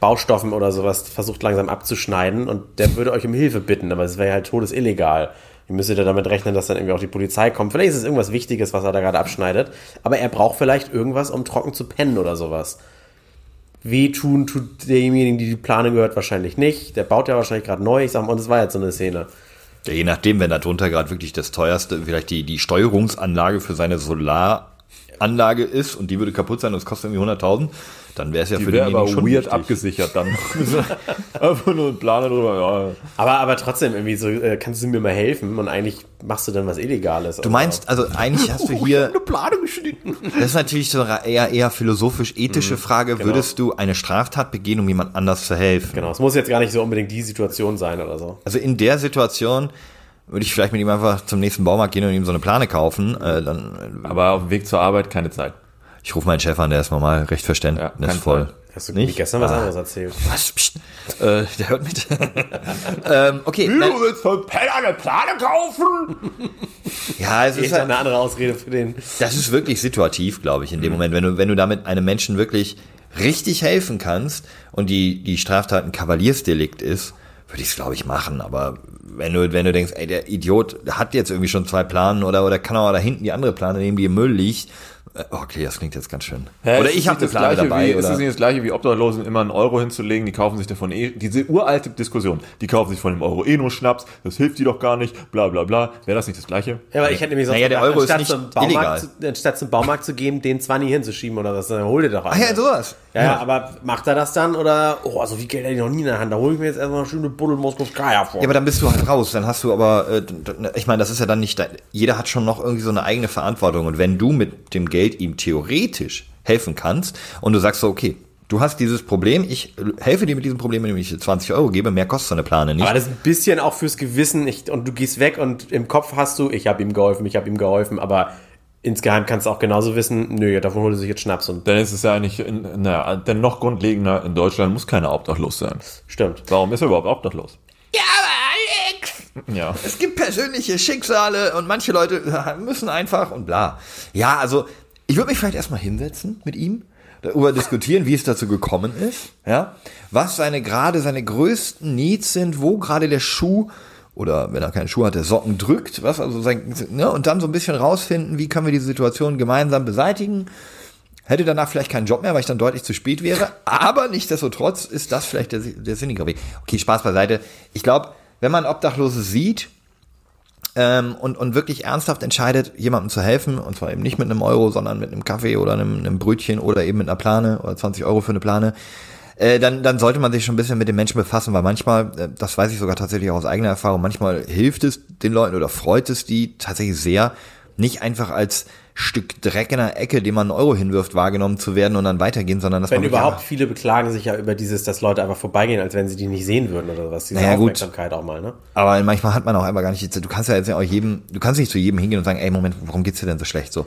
[SPEAKER 1] Baustoffen oder sowas versucht langsam abzuschneiden und der würde euch um Hilfe bitten, aber es wäre halt todesillegal. Ihr müsstet ja damit rechnen, dass dann irgendwie auch die Polizei kommt. Vielleicht ist es irgendwas Wichtiges, was er da gerade abschneidet, aber er braucht vielleicht irgendwas, um trocken zu pennen oder sowas. Wehtun tut demjenigen, die die Plane gehört, wahrscheinlich nicht. Der baut ja wahrscheinlich gerade neu. Ich sag mal, und es war jetzt so eine Szene.
[SPEAKER 2] Ja, je nachdem, wenn da drunter gerade wirklich das teuerste, vielleicht die, die Steuerungsanlage für seine Solaranlage ist und die würde kaputt sein und es kostet irgendwie 100.000, dann wäre es ja
[SPEAKER 3] Die
[SPEAKER 2] für
[SPEAKER 3] wäre aber
[SPEAKER 2] schon
[SPEAKER 3] weird
[SPEAKER 2] wichtig.
[SPEAKER 3] abgesichert dann. Einfach nur ein Planer drüber, ja.
[SPEAKER 1] Aber, aber trotzdem, irgendwie so, äh, kannst du mir mal helfen und eigentlich machst du dann was Illegales.
[SPEAKER 2] Du meinst, also eigentlich hast du hier,
[SPEAKER 1] Plane geschnitten.
[SPEAKER 2] das ist natürlich so eine eher, eher philosophisch-ethische
[SPEAKER 3] Mhm,
[SPEAKER 2] Frage,
[SPEAKER 3] genau.
[SPEAKER 2] würdest du eine Straftat begehen, um jemand anders zu helfen?
[SPEAKER 1] Genau, es muss jetzt gar nicht so unbedingt die Situation sein oder so.
[SPEAKER 2] Also in der Situation würde ich vielleicht mit ihm einfach zum nächsten Baumarkt gehen und ihm so eine Plane kaufen, äh, dann,
[SPEAKER 3] Aber auf dem Weg zur Arbeit keine Zeit.
[SPEAKER 2] ich rufe meinen Chef an, der ist normal recht verständnisvoll.
[SPEAKER 3] Fall.
[SPEAKER 1] Hast du
[SPEAKER 2] Nicht?
[SPEAKER 1] gestern was
[SPEAKER 2] Ah.
[SPEAKER 1] anderes erzählt?
[SPEAKER 2] Was? Psst. Äh, der hört mit. ähm, okay. nein,
[SPEAKER 3] willst von Penner eine Plane kaufen?
[SPEAKER 2] ja, es
[SPEAKER 1] Ich
[SPEAKER 2] ist halt,
[SPEAKER 1] eine andere Ausrede für den.
[SPEAKER 2] das ist wirklich situativ, glaube ich, in dem Moment, wenn du, wenn du damit einem Menschen wirklich richtig helfen kannst und die, die Straftat ein Kavaliersdelikt ist, würde ich es, glaube ich, machen. Aber wenn du, wenn du denkst, ey, der Idiot hat jetzt irgendwie schon zwei Planen oder, oder kann auch da hinten die andere Plane nehmen, die im Müll liegt. Äh, Okay, das klingt jetzt ganz schön. oder
[SPEAKER 3] Ist es
[SPEAKER 2] ich habe
[SPEAKER 3] nicht das Gleiche
[SPEAKER 2] dabei.
[SPEAKER 3] Wie, ist
[SPEAKER 2] oder?
[SPEAKER 3] es nicht das gleiche wie Obdachlosen immer einen Euro hinzulegen, die kaufen sich davon eh, diese uralte Diskussion, die kaufen sich von dem Euro eh nur Schnaps, das hilft die doch gar nicht, bla bla bla. Wäre das nicht das gleiche?
[SPEAKER 1] Ja, aber ich hätte nämlich sonst
[SPEAKER 2] Naja, der
[SPEAKER 1] gedacht,
[SPEAKER 2] Euro ist
[SPEAKER 1] anstatt
[SPEAKER 2] nicht
[SPEAKER 1] zum Baumarkt
[SPEAKER 2] illegal.
[SPEAKER 1] Zu, anstatt zum Baumarkt zu gehen, den 20 hinzuschieben oder was, dann hol dir doch
[SPEAKER 2] Ah
[SPEAKER 1] einen.
[SPEAKER 2] ja, sowas.
[SPEAKER 1] Ja, ja, aber macht er das dann oder, oh, so viel Geld hätte ich noch nie in der Hand, da hole ich mir jetzt erstmal eine schöne Buddel Moskowskaja vor.
[SPEAKER 2] Ja, aber dann bist du halt raus. Dann hast du aber, äh, ich meine, das ist ja dann nicht, dein, jeder hat schon noch irgendwie so eine eigene Verantwortung. Und wenn du mit dem Geld ihm theoretisch helfen kannst und du sagst so, okay, du hast dieses Problem, ich helfe dir mit diesem Problem, indem ich dir 20 Euro gebe, mehr kostet so eine Plane nicht.
[SPEAKER 1] Aber das ist ein bisschen auch fürs Gewissen ich, und du gehst weg und im Kopf hast du, ich habe ihm geholfen, ich habe ihm geholfen, aber insgeheim kannst du auch genauso wissen, nö, davon holt er sich jetzt Schnaps und
[SPEAKER 3] Dann ist es ja eigentlich, in, naja, denn noch grundlegender, in Deutschland muss keiner obdachlos sein.
[SPEAKER 1] stimmt.
[SPEAKER 3] Warum ist er überhaupt obdachlos?
[SPEAKER 2] ja, aber Alex!
[SPEAKER 3] Ja.
[SPEAKER 2] Es gibt persönliche Schicksale und manche Leute müssen einfach und bla. Ja, also ich würde mich vielleicht erstmal hinsetzen mit ihm, darüber diskutieren, wie es dazu gekommen ist, ja, was seine gerade seine größten Needs sind, wo gerade der Schuh oder wenn er keinen Schuh hat, der Socken drückt, was also sein, ne, und dann so ein bisschen rausfinden, wie können wir diese Situation gemeinsam beseitigen. Hätte danach vielleicht keinen Job mehr, weil ich dann deutlich zu spät wäre. Aber nichtsdestotrotz ist das vielleicht der, der sinnigere Weg. Okay, Spaß beiseite. Ich glaube, wenn man Obdachlose sieht ähm, und, und wirklich ernsthaft entscheidet, jemandem zu helfen, und zwar eben nicht mit einem Euro, sondern mit einem Kaffee oder einem, einem Brötchen oder eben mit einer Plane oder 20 Euro für eine Plane, äh, dann, dann sollte man sich schon ein bisschen mit den Menschen befassen, weil manchmal, äh, das weiß ich sogar tatsächlich auch aus eigener Erfahrung, manchmal hilft es den Leuten oder freut es die tatsächlich sehr, nicht einfach als Stück Dreck in der Ecke, dem man einen Euro hinwirft, wahrgenommen zu werden und dann weitergehen, sondern dass
[SPEAKER 1] Wenn
[SPEAKER 2] man wirklich
[SPEAKER 1] überhaupt, viele beklagen sich ja über dieses, dass Leute einfach vorbeigehen, als wenn sie die nicht sehen würden oder was. Diese
[SPEAKER 2] Naja, gut.
[SPEAKER 1] Aufmerksamkeit auch mal, ne?
[SPEAKER 2] Aber manchmal hat man auch einfach gar nicht, du kannst ja jetzt auch jedem, du kannst nicht zu jedem hingehen und sagen, ey, Moment, warum geht's dir denn so schlecht so?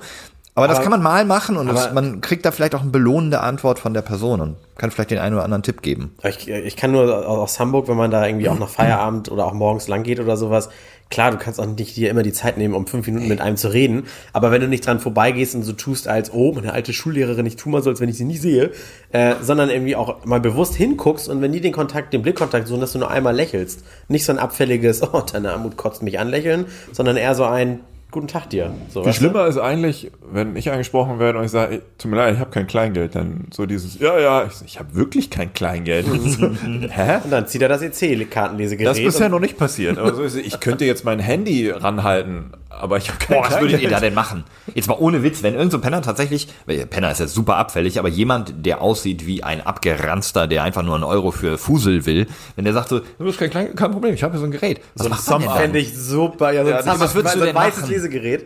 [SPEAKER 2] Aber, das
[SPEAKER 1] Aber-
[SPEAKER 2] kann man mal machen und das, man kriegt da vielleicht auch eine belohnende Antwort von der Person und kann vielleicht den einen oder anderen Tipp geben.
[SPEAKER 1] Ich, ich kann nur aus Hamburg, wenn man da irgendwie auch nach Feierabend oder auch morgens lang geht oder sowas, klar, du kannst auch nicht dir immer die Zeit nehmen, um fünf Minuten mit einem zu reden, aber wenn du nicht dran vorbeigehst und so tust, als, oh, meine alte Schullehrerin, ich tu mal so, als wenn ich sie nie sehe, äh, sondern irgendwie auch mal bewusst hinguckst und wenn die den Kontakt, den Blickkontakt suchen, dass du nur einmal lächelst. Nicht so ein abfälliges, oh, deine Armut kotzt mich an lächeln, sondern eher so ein, guten Tag dir. So,
[SPEAKER 3] Viel
[SPEAKER 1] weißt du?
[SPEAKER 3] schlimmer ist eigentlich, wenn ich angesprochen werde und ich sage, ey, tut mir leid, ich habe kein Kleingeld, dann so dieses, ja, ja, ich, ich habe wirklich kein Kleingeld. so, hä?
[SPEAKER 1] Und dann zieht er das EC-Kartenlesegerät.
[SPEAKER 3] Das ist bisher noch nicht passiert. Aber so ich könnte jetzt mein Handy ranhalten, aber ich habe kein
[SPEAKER 2] Boah, was würdet ihr da denn machen? Jetzt mal ohne Witz, wenn irgendein so ein Penner tatsächlich, weil Penner ist jetzt super abfällig, aber jemand, der aussieht wie ein Abgeranzter, der einfach nur einen Euro für Fusel will, wenn der sagt so, du hast kein Kleingeld, kein Problem, ich habe hier so ein Gerät. Was macht man denn dann?
[SPEAKER 1] Fände ich super. Ja, so ein,
[SPEAKER 2] Ja, was würdest du
[SPEAKER 1] so ein
[SPEAKER 2] denn
[SPEAKER 1] weißes
[SPEAKER 2] machen?
[SPEAKER 1] Lesegerät.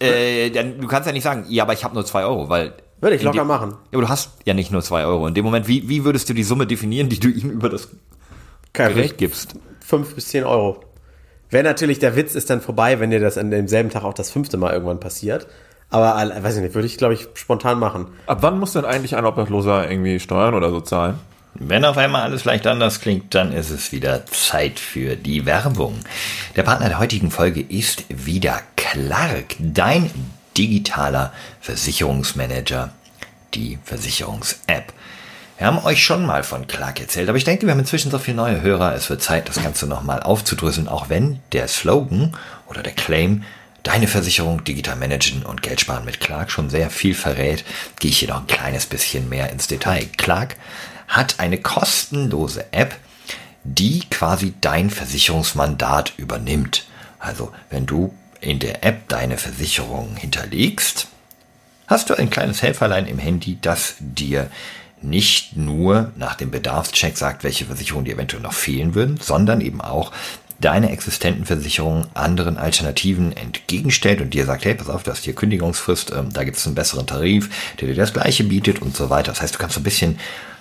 [SPEAKER 2] Äh, dann, du kannst ja nicht sagen, ja, aber ich habe nur zwei Euro, weil...
[SPEAKER 1] Würde ich locker machen.
[SPEAKER 2] Ja, aber du hast ja nicht nur zwei Euro. In dem Moment, wie, wie würdest du die Summe definieren, die du ihm über das
[SPEAKER 1] Kein
[SPEAKER 2] Gerät gibst?
[SPEAKER 1] Fünf bis zehn Euro. Wäre natürlich, der Witz ist dann vorbei, wenn dir das an demselben Tag auch das fünfte Mal irgendwann passiert. Aber, weiß ich nicht, würde ich, glaube ich, spontan machen.
[SPEAKER 3] Ab wann muss denn eigentlich ein Obdachloser irgendwie Steuern oder so zahlen?
[SPEAKER 2] Wenn auf einmal alles leicht anders klingt, dann ist es wieder Zeit für die Werbung. Der Partner der heutigen Folge ist wieder Clark, dein digitaler Versicherungsmanager, die Versicherungs-App. Wir haben euch schon mal von Clark erzählt, aber ich denke, wir haben inzwischen so viele neue Hörer, es wird Zeit, das Ganze nochmal aufzudröseln, auch wenn der Slogan oder der Claim Deine Versicherung digital managen und Geld sparen mit Clark schon sehr viel verrät, gehe ich hier noch ein kleines bisschen mehr ins Detail. Clark hat eine kostenlose App, die quasi dein Versicherungsmandat übernimmt. Also wenn du in der App deine Versicherung hinterlegst, hast du ein kleines Helferlein im Handy, das dir nicht nur nach dem Bedarfscheck sagt, welche Versicherungen dir eventuell noch fehlen würden, sondern eben auch deine existenten Versicherungen anderen Alternativen entgegenstellt und dir sagt, hey, pass auf, du hast hier Kündigungsfrist, ähm, da gibt es einen besseren Tarif, der dir das gleiche bietet und so weiter. Das heißt, du kannst ein bisschen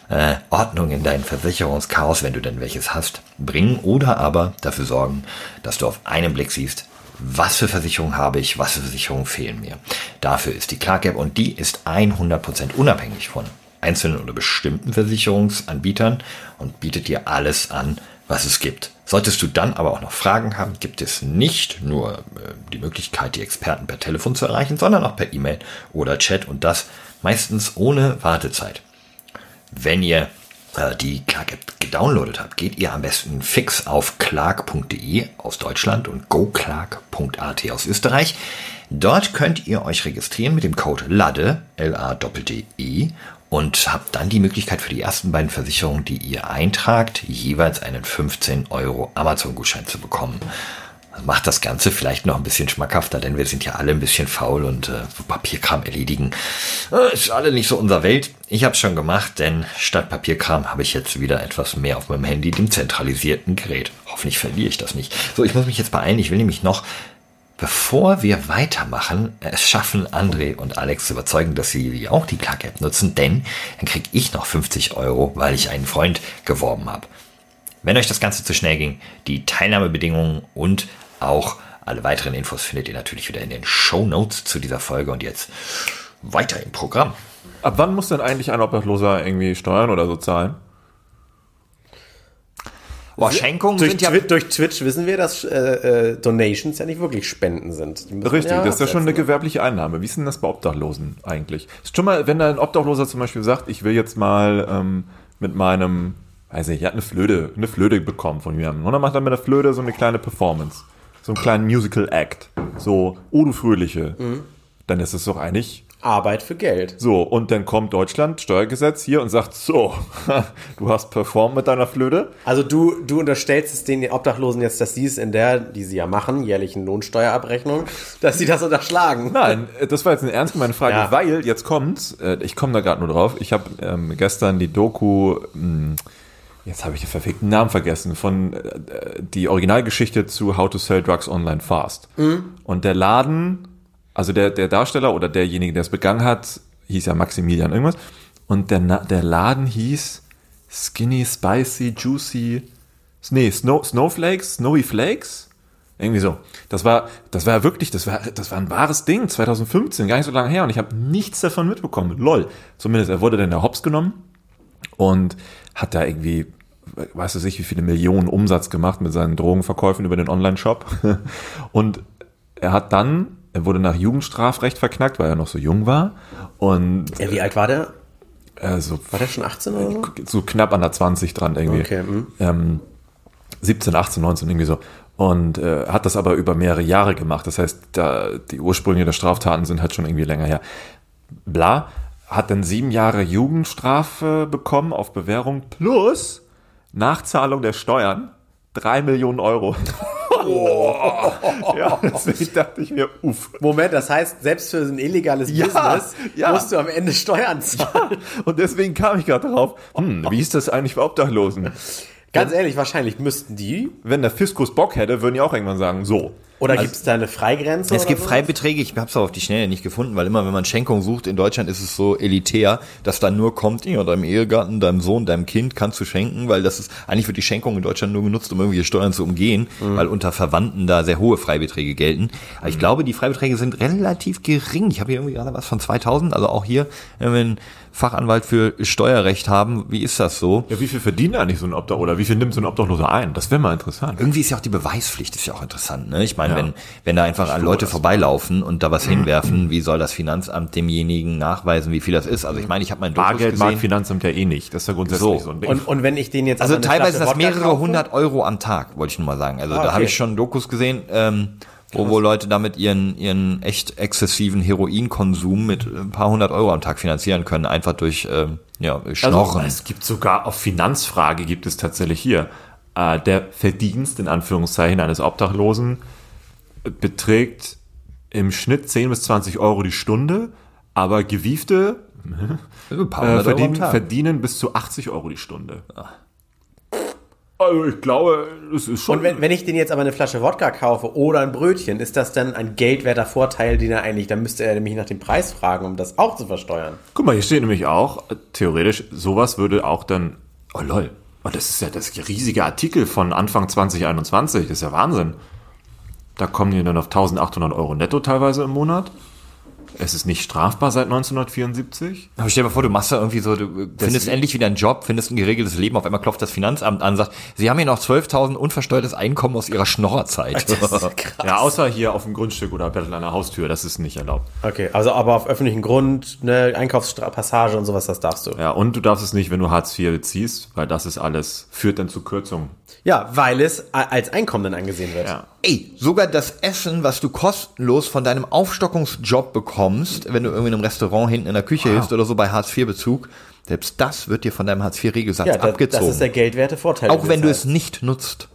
[SPEAKER 2] äh, Ordnung in dein Versicherungschaos, wenn du denn welches hast, bringen oder aber dafür sorgen, dass du auf einen Blick siehst, was für Versicherungen habe ich, was für Versicherungen fehlen mir. Dafür ist die Clark App und die ist 100% unabhängig von einzelnen oder bestimmten Versicherungsanbietern und bietet dir alles an, was es gibt. Solltest du dann aber auch noch Fragen haben, gibt es nicht nur äh, die Möglichkeit, die Experten per Telefon zu erreichen, sondern auch per E-Mail oder Chat und das meistens ohne Wartezeit. Wenn ihr äh, die Clark App gedownloadet habt, geht ihr am besten fix auf clark.de aus Deutschland und goclark.at aus Österreich. Dort könnt ihr euch registrieren mit dem Code LADE, L-A-D-D-E, und habt dann die Möglichkeit für die ersten beiden Versicherungen, die ihr eintragt, jeweils einen 15 Euro Amazon-Gutschein zu bekommen. Das macht das Ganze vielleicht noch ein bisschen schmackhafter, denn wir sind ja alle ein bisschen faul und äh, Papierkram erledigen äh, ist alle nicht so unser Welt. Ich habe es schon gemacht, denn statt Papierkram habe ich jetzt wieder etwas mehr auf meinem Handy, dem zentralisierten Gerät. Hoffentlich verliere ich das nicht. So, ich muss mich jetzt beeilen. Ich will nämlich noch, bevor wir weitermachen, es schaffen, André und Alex zu überzeugen, dass sie auch die Clark-App nutzen, denn dann kriege ich noch 50 Euro, weil ich einen Freund geworben habe. Wenn euch das Ganze zu schnell ging, die Teilnahmebedingungen und auch alle weiteren Infos findet ihr natürlich wieder in den Show Notes zu dieser Folge und jetzt weiter im Programm.
[SPEAKER 3] Ab wann muss denn eigentlich ein Obdachloser irgendwie Steuern oder so zahlen?
[SPEAKER 2] Boah, Schenkungen
[SPEAKER 1] Durch,
[SPEAKER 2] sind ja
[SPEAKER 1] Twi durch Twitch wissen wir, dass äh, äh, Donations ja nicht wirklich Spenden sind.
[SPEAKER 3] Richtig, das ist ja schon eine gewerbliche Einnahme. Wie ist denn das bei Obdachlosen eigentlich? Ist schon mal, wenn da ein Obdachloser zum Beispiel sagt, ich will jetzt mal ähm, mit meinem, weiß nicht, er hat eine Flöte, eine Flöte bekommen von jemandem. Und dann macht er mit der Flöte so eine kleine Performance. So einen kleinen Musical Act. So, oh du Fröhliche. Dann ist es doch eigentlich
[SPEAKER 1] Arbeit für Geld.
[SPEAKER 3] so. Und dann kommt Deutschland, Steuergesetz hier und sagt, so, du hast performt mit deiner Flöte.
[SPEAKER 1] Also du, du unterstellst es den Obdachlosen jetzt, dass sie es in der, die sie ja machen, jährlichen Lohnsteuerabrechnung, dass sie das unterschlagen.
[SPEAKER 3] Nein, das war jetzt eine ernst gemeinte Frage,
[SPEAKER 1] Ja.
[SPEAKER 3] weil jetzt kommt's, äh, ich komme da gerade nur drauf, ich habe ähm, gestern die Doku, mh, jetzt habe ich den verfickten Namen vergessen, von äh, die Originalgeschichte zu How to Sell Drugs Online Fast. Und der Laden, also der, der Darsteller oder derjenige, der es begangen hat, hieß ja Maximilian irgendwas. Und der, der Laden hieß Skinny, Spicy, Juicy, nee, Snow, Snowflakes, Snowy Flakes. Irgendwie so. Das war, das war wirklich, das war, das war ein wahres Ding, 2015, gar nicht so lange her. Und ich habe nichts davon mitbekommen. Lol. Zumindest, er wurde dann der Hops genommen und hat da irgendwie, weißt du sich, wie viele Millionen Umsatz gemacht mit seinen Drogenverkäufen über den Online-Shop. Und er hat dann, er wurde nach Jugendstrafrecht verknackt, weil er noch so jung war. Und
[SPEAKER 1] Ja, wie alt war der?
[SPEAKER 3] äh, so,
[SPEAKER 1] War der schon 18 oder so?
[SPEAKER 3] so knapp an der 20 dran irgendwie.
[SPEAKER 1] Okay, hm.
[SPEAKER 3] ähm, 17, 18, 19, irgendwie so. Und äh, hat das aber über mehrere Jahre gemacht. Das heißt, da, die Ursprünge der Straftaten sind halt schon irgendwie länger her. Bla, hat dann sieben Jahre Jugendstrafe bekommen auf Bewährung plus Nachzahlung der Steuern. Drei Millionen Euro. ja, deswegen dachte ich mir, uff.
[SPEAKER 1] Moment, das heißt, selbst für ein illegales
[SPEAKER 3] Ja,
[SPEAKER 1] Business
[SPEAKER 3] ja.
[SPEAKER 1] musst du am Ende Steuern zahlen.
[SPEAKER 3] Und deswegen kam ich gerade drauf, hm, wie ist das eigentlich bei Obdachlosen?
[SPEAKER 1] Ganz ehrlich, wahrscheinlich müssten die.
[SPEAKER 3] Wenn der Fiskus Bock hätte, würden die auch irgendwann sagen, so.
[SPEAKER 1] Oder gibt es da eine Freigrenze?
[SPEAKER 2] Es gibt
[SPEAKER 1] sowas?
[SPEAKER 2] Freibeträge, ich habe es auf die Schnelle nicht gefunden, weil immer, wenn man Schenkung sucht in Deutschland, ist es so elitär, dass dann nur kommt, ja, deinem Ehegatten, deinem Sohn, deinem Kind kannst du schenken, weil das ist, eigentlich wird die Schenkung in Deutschland nur genutzt, um irgendwelche Steuern zu umgehen, weil unter Verwandten da sehr hohe Freibeträge gelten. Aber ich glaube, die Freibeträge sind relativ gering. Ich habe hier irgendwie gerade was von 2000, also auch hier, wenn einen Fachanwalt für Steuerrecht haben, wie ist das so?
[SPEAKER 3] Ja, wie viel verdient eigentlich so ein Obdach oder wie viel nimmt so ein Obdachloser ein? Das wäre mal interessant.
[SPEAKER 2] Irgendwie ist ja auch die Beweispflicht ist ja auch interessant. Ne? Ich meine,
[SPEAKER 3] Ja.
[SPEAKER 2] wenn, wenn da einfach an Leute
[SPEAKER 3] das.
[SPEAKER 2] vorbeilaufen und da was hinwerfen, wie soll das Finanzamt demjenigen nachweisen, wie viel das ist? Also ich meine, ich habe mein Dokus
[SPEAKER 3] Bargeld mag
[SPEAKER 2] gesehen.
[SPEAKER 3] Finanzamt ja eh nicht. Das ist ja grundsätzlich
[SPEAKER 2] So.
[SPEAKER 3] so, ein Ding.
[SPEAKER 1] Und, und wenn ich den jetzt
[SPEAKER 2] Also teilweise ist das mehrere hundert Euro am Tag, wollte ich nur mal sagen. Also
[SPEAKER 1] Ah,
[SPEAKER 2] da
[SPEAKER 1] okay.
[SPEAKER 2] habe ich schon Dokus gesehen, ähm, wo, wo Leute damit ihren, ihren echt exzessiven Heroinkonsum mit ein paar hundert Euro am Tag finanzieren können, einfach durch ähm, ja, Schnorren.
[SPEAKER 3] Also, es gibt sogar auf Finanzfrage gibt es tatsächlich hier äh, der Verdienst in Anführungszeichen eines Obdachlosen beträgt im Schnitt 10 bis 20 Euro die Stunde, aber Gewiefte äh, verdienen, verdienen bis zu 80 Euro die Stunde. Also ich glaube, es ist schon.
[SPEAKER 1] Und wenn, wenn ich den jetzt aber eine Flasche Wodka kaufe oder ein Brötchen, ist das dann ein geldwerter Vorteil, den er eigentlich, dann müsste er nämlich nach dem Preis fragen, um das auch zu versteuern.
[SPEAKER 3] Guck mal, hier steht nämlich auch, theoretisch, sowas würde auch dann, oh lol, und das ist ja das riesige Artikel von Anfang 2021, das ist ja Wahnsinn. Da kommen die dann auf 1800 Euro netto teilweise im Monat. Es ist nicht strafbar seit 1974.
[SPEAKER 2] Aber stell dir mal vor, du machst da irgendwie so, du findest endlich wieder einen Job, findest ein geregeltes Leben, auf einmal klopft das Finanzamt an und sagt, sie haben hier noch 12.000 unversteuertes Einkommen aus ihrer Schnorrerzeit.
[SPEAKER 3] Ja, außer hier auf dem Grundstück oder an der Haustür, das ist nicht erlaubt.
[SPEAKER 1] Okay, also aber auf öffentlichen Grund, eine Einkaufspassage und sowas, das darfst du.
[SPEAKER 3] Ja, und du darfst es nicht, wenn du Hartz IV beziehst, weil das ist alles, führt dann zu Kürzungen.
[SPEAKER 1] Ja, weil es als Einkommen dann angesehen wird.
[SPEAKER 3] Ja.
[SPEAKER 2] Ey, sogar das Essen, was du kostenlos von deinem Aufstockungsjob bekommst, wenn du irgendwie in einem Restaurant hinten in der Küche hilfst oder so bei Hartz-IV-Bezug, selbst das wird dir von deinem Hartz-IV-Regelsatz
[SPEAKER 1] Ja,
[SPEAKER 2] abgezogen.
[SPEAKER 1] das ist der geldwerte Vorteil.
[SPEAKER 2] auch wenn du es nicht nutzt.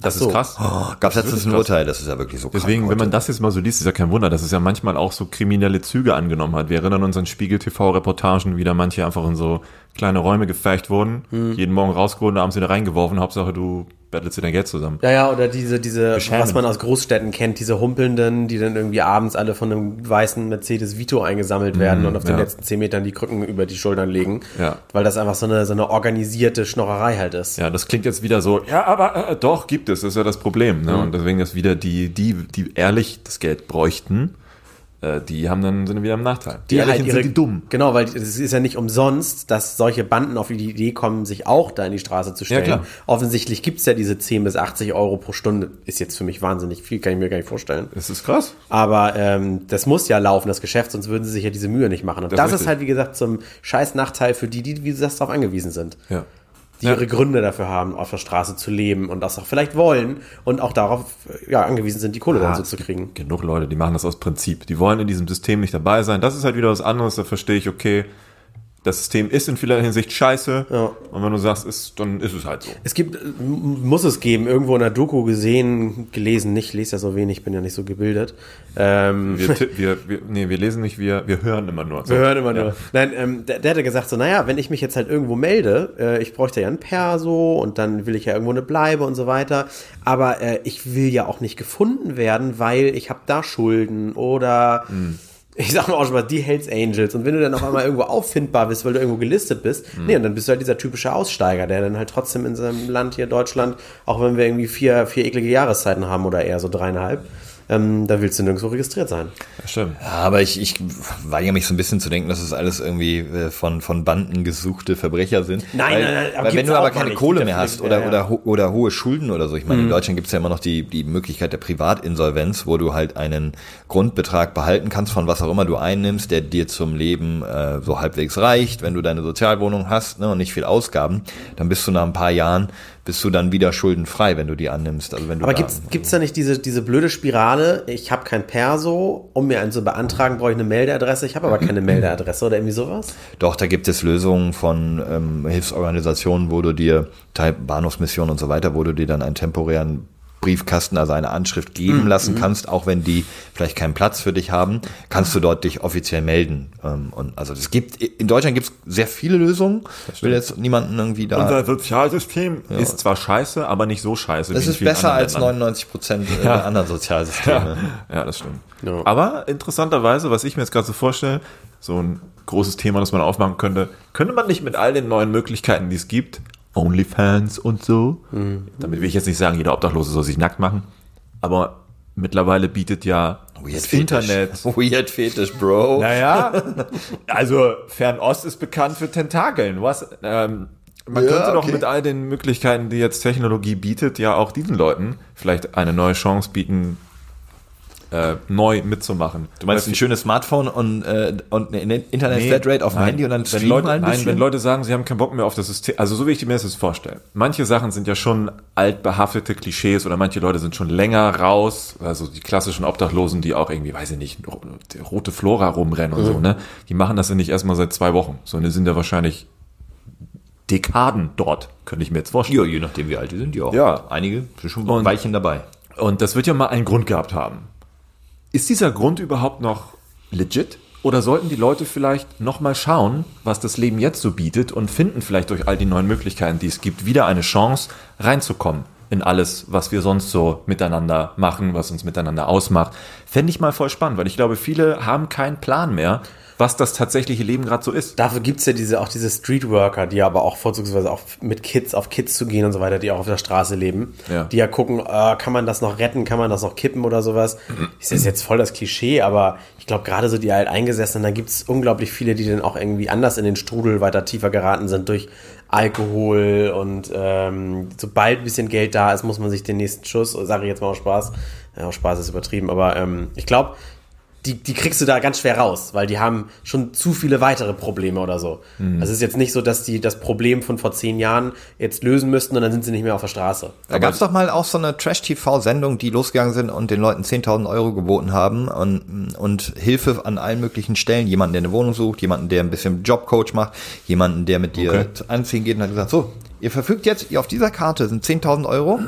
[SPEAKER 3] Das
[SPEAKER 1] so.
[SPEAKER 3] ist krass.
[SPEAKER 2] Oh, Gab es letztens ein
[SPEAKER 3] krass.
[SPEAKER 2] Urteil, das ist ja wirklich so
[SPEAKER 3] Deswegen,
[SPEAKER 2] krank
[SPEAKER 3] wenn man das jetzt mal so liest, ist ja kein Wunder, dass es ja manchmal auch so kriminelle Züge angenommen hat. Wir erinnern uns an Spiegel-TV-Reportagen, wie da manche einfach in so kleine Räume gefecht wurden,
[SPEAKER 1] Hm.
[SPEAKER 3] jeden Morgen rausgeholt und abends wieder reingeworfen. Hauptsache, du bettelst dir dein Geld zusammen.
[SPEAKER 1] Ja, ja, oder diese, diese,
[SPEAKER 3] Beschämend.
[SPEAKER 1] was man aus Großstädten kennt, diese Humpelnden, die dann irgendwie abends alle von einem weißen Mercedes Vito eingesammelt werden und auf den
[SPEAKER 3] ja.
[SPEAKER 1] letzten zehn Metern die Krücken über die Schultern legen.
[SPEAKER 3] Ja.
[SPEAKER 1] Weil das einfach so eine, so eine organisierte Schnorrerei halt ist.
[SPEAKER 3] Ja, das klingt jetzt wieder so, ja, aber äh, doch, gibt es, das ist ja das Problem. Ne? Und deswegen ist wieder die, die, die ehrlich das Geld bräuchten, die haben dann, sind wieder im Nachteil. Die, Ehrlichen sind die dumm.
[SPEAKER 1] Genau, weil es ist ja nicht umsonst, dass solche Banden auf die Idee kommen, sich auch da in die Straße zu stellen.
[SPEAKER 3] klar.
[SPEAKER 1] Offensichtlich gibt's ja diese 10 bis 80 Euro pro Stunde. Ist jetzt für mich wahnsinnig viel, kann ich mir gar nicht vorstellen.
[SPEAKER 3] Das ist krass.
[SPEAKER 1] Aber ähm, das muss ja laufen, das Geschäft, sonst würden sie sich ja diese Mühe nicht machen. Und
[SPEAKER 3] Das
[SPEAKER 1] das,
[SPEAKER 3] ist
[SPEAKER 1] halt, wie gesagt, zum scheiß Nachteil für die, die, wie du sagst, darauf angewiesen sind.
[SPEAKER 3] Ja.
[SPEAKER 1] Die ihre Gründe dafür haben, auf der Straße zu leben und das auch vielleicht wollen und auch darauf ja, angewiesen sind, die Kohle dann so zu kriegen.
[SPEAKER 3] Genug Leute, die machen das aus Prinzip. Die wollen in diesem System nicht dabei sein. Das ist halt wieder was anderes, da verstehe ich, okay, das System ist in vieler Hinsicht scheiße.
[SPEAKER 1] Ja.
[SPEAKER 3] Und wenn du sagst, ist, dann ist es halt so.
[SPEAKER 1] Es gibt, äh, muss es geben, irgendwo in der Doku gesehen, gelesen, nicht, lese ja so wenig, bin ja nicht so gebildet. Ähm,
[SPEAKER 3] Wir, wir, wir, nee, wir lesen nicht, wir, wir hören immer nur. So.
[SPEAKER 1] Wir hören immer
[SPEAKER 3] Ja.
[SPEAKER 1] nur. Nein, ähm, der, der hatte gesagt so, naja, wenn ich mich jetzt halt irgendwo melde, äh, ich bräuchte ja ein Perso und dann will ich ja irgendwo eine Bleibe und so weiter, aber äh, ich will ja auch nicht gefunden werden, weil ich habe da Schulden oder ich sag mal auch schon mal, die Hells Angels. Und wenn du dann auf einmal irgendwo auffindbar bist, weil du irgendwo gelistet bist, nee, und dann bist du halt dieser typische Aussteiger, der dann halt trotzdem in seinem Land hier, Deutschland, auch wenn wir irgendwie vier, vier eklige Jahreszeiten haben oder eher so dreieinhalb, ähm, da willst du nirgendwo registriert sein.
[SPEAKER 3] Stimmt.
[SPEAKER 2] Ja, aber ich, ich weigere mich so ein bisschen zu denken, dass es alles irgendwie äh, von, von Banden gesuchte Verbrecher sind.
[SPEAKER 1] Nein,
[SPEAKER 2] weil,
[SPEAKER 1] nein, nein, aber
[SPEAKER 2] Weil wenn du aber keine. Kohle mehr
[SPEAKER 1] ja
[SPEAKER 2] hast oder,
[SPEAKER 1] ja, ja.
[SPEAKER 2] oder, ho- oder hohe Schulden oder so, ich meine, in Deutschland gibt es ja immer noch die, die Möglichkeit der Privatinsolvenz, wo du halt einen Grundbetrag behalten kannst, von was auch immer du einnimmst, der dir zum Leben äh, so halbwegs reicht. Wenn du deine Sozialwohnung hast ne, und nicht viel Ausgaben, dann bist du nach ein paar Jahren, bist du dann wieder schuldenfrei, wenn du die annimmst. Also wenn du
[SPEAKER 1] Aber gibt's, gibt's da nicht diese, diese blöde Spirale, ich habe kein Perso, um mir einen zu beantragen, brauche ich eine Meldeadresse, ich habe aber keine Meldeadresse oder irgendwie sowas?
[SPEAKER 2] Doch, da gibt es Lösungen von ähm, Hilfsorganisationen, wo du dir, Teil Bahnhofsmission und so weiter, wo du dir dann einen temporären Briefkasten, also eine Anschrift geben lassen kannst, auch wenn die vielleicht keinen Platz für dich haben, kannst du dort dich offiziell melden. Ähm, und also es gibt in Deutschland gibt es sehr viele Lösungen. Ich will jetzt niemanden irgendwie da.
[SPEAKER 3] Unser Sozialsystem ist zwar scheiße, aber nicht so scheiße.
[SPEAKER 2] das ist besser
[SPEAKER 3] anderen
[SPEAKER 2] als
[SPEAKER 3] Ländern.
[SPEAKER 2] 99 Prozent der anderen Sozialsysteme.
[SPEAKER 3] Ja, das stimmt.
[SPEAKER 1] Ja.
[SPEAKER 3] Aber interessanterweise, was ich mir jetzt gerade so vorstelle, so ein großes Thema, das man aufmachen könnte, könnte man nicht mit all den neuen Möglichkeiten, die es gibt, OnlyFans und so, damit will ich jetzt nicht sagen, jeder Obdachlose soll sich nackt machen, aber mittlerweile bietet ja das Internet
[SPEAKER 2] Weird Fetisch, Bro.
[SPEAKER 3] naja, also Fernost ist bekannt für Tentakeln. Was? Ähm, man
[SPEAKER 2] Ja,
[SPEAKER 3] könnte doch
[SPEAKER 2] okay.
[SPEAKER 3] mit all den Möglichkeiten, die jetzt Technologie bietet, ja auch diesen Leuten vielleicht eine neue Chance bieten, äh, neu mitzumachen.
[SPEAKER 2] Du meinst ein schönes Smartphone und, äh, und eine Internet-Flatrate auf dem
[SPEAKER 3] nein.
[SPEAKER 2] Handy und dann
[SPEAKER 3] wenn Leute,
[SPEAKER 2] ein
[SPEAKER 3] nein,
[SPEAKER 2] bisschen?
[SPEAKER 3] wenn Leute sagen, sie haben keinen Bock mehr auf das System, also so wie ich mir das jetzt vorstelle. Manche Sachen sind ja schon altbehaftete Klischees oder manche Leute sind schon länger raus, also die klassischen Obdachlosen, die auch irgendwie, weiß ich nicht, rote Flora rumrennen und so,
[SPEAKER 2] Mhm.
[SPEAKER 3] ne? Die machen das ja nicht erstmal seit zwei Wochen, sondern die sind ja wahrscheinlich Dekaden dort, könnte ich mir jetzt vorstellen.
[SPEAKER 2] Ja, je nachdem, wie alt die sind, ja.
[SPEAKER 3] Ja.
[SPEAKER 2] Einige sind schon ein Weilchen dabei.
[SPEAKER 3] Und das wird ja mal einen Grund gehabt haben. Ist dieser Grund überhaupt noch legit? Oder sollten die Leute vielleicht nochmal schauen, was das Leben jetzt so bietet und finden vielleicht durch all die neuen Möglichkeiten, die es gibt, wieder eine Chance reinzukommen in alles, was wir sonst so miteinander machen, was uns miteinander ausmacht. Fände ich mal voll spannend, weil ich glaube, viele haben keinen Plan mehr, was das tatsächliche Leben gerade so ist.
[SPEAKER 1] Dafür gibt's ja diese, auch diese Streetworker, die aber auch vorzugsweise auch mit Kids auf Kids zu gehen und so weiter, die auch auf der Straße leben.
[SPEAKER 3] Ja.
[SPEAKER 1] Die ja gucken, äh, kann man das noch retten, kann man das noch kippen oder sowas. Ist das jetzt voll das Klischee, aber ich glaube gerade so die Alteingesessenen, da gibt's unglaublich viele, die dann auch irgendwie anders in den Strudel weiter tiefer geraten sind durch Alkohol und ähm, sobald ein bisschen Geld da ist, muss man sich den nächsten Schuss, sage ich jetzt mal aus Spaß, ja, Spaß ist übertrieben, aber ähm, ich glaube, die, die kriegst du da ganz schwer raus, weil die haben schon zu viele weitere Probleme oder so.
[SPEAKER 2] Mhm.
[SPEAKER 1] Also es ist jetzt nicht so, dass die das Problem von vor zehn Jahren jetzt lösen müssten und dann sind sie nicht mehr auf der Straße.
[SPEAKER 2] Da gab es doch mal auch so eine Trash-TV-Sendung, die losgegangen sind und den Leuten 10.000 Euro geboten haben und, und Hilfe an allen möglichen Stellen. Jemanden, der eine Wohnung sucht, jemanden, der ein bisschen Jobcoach macht, jemanden, der mit dir
[SPEAKER 3] Okay.
[SPEAKER 2] anziehen geht und hat gesagt, so, ihr verfügt jetzt, ihr auf dieser Karte sind 10.000 Euro.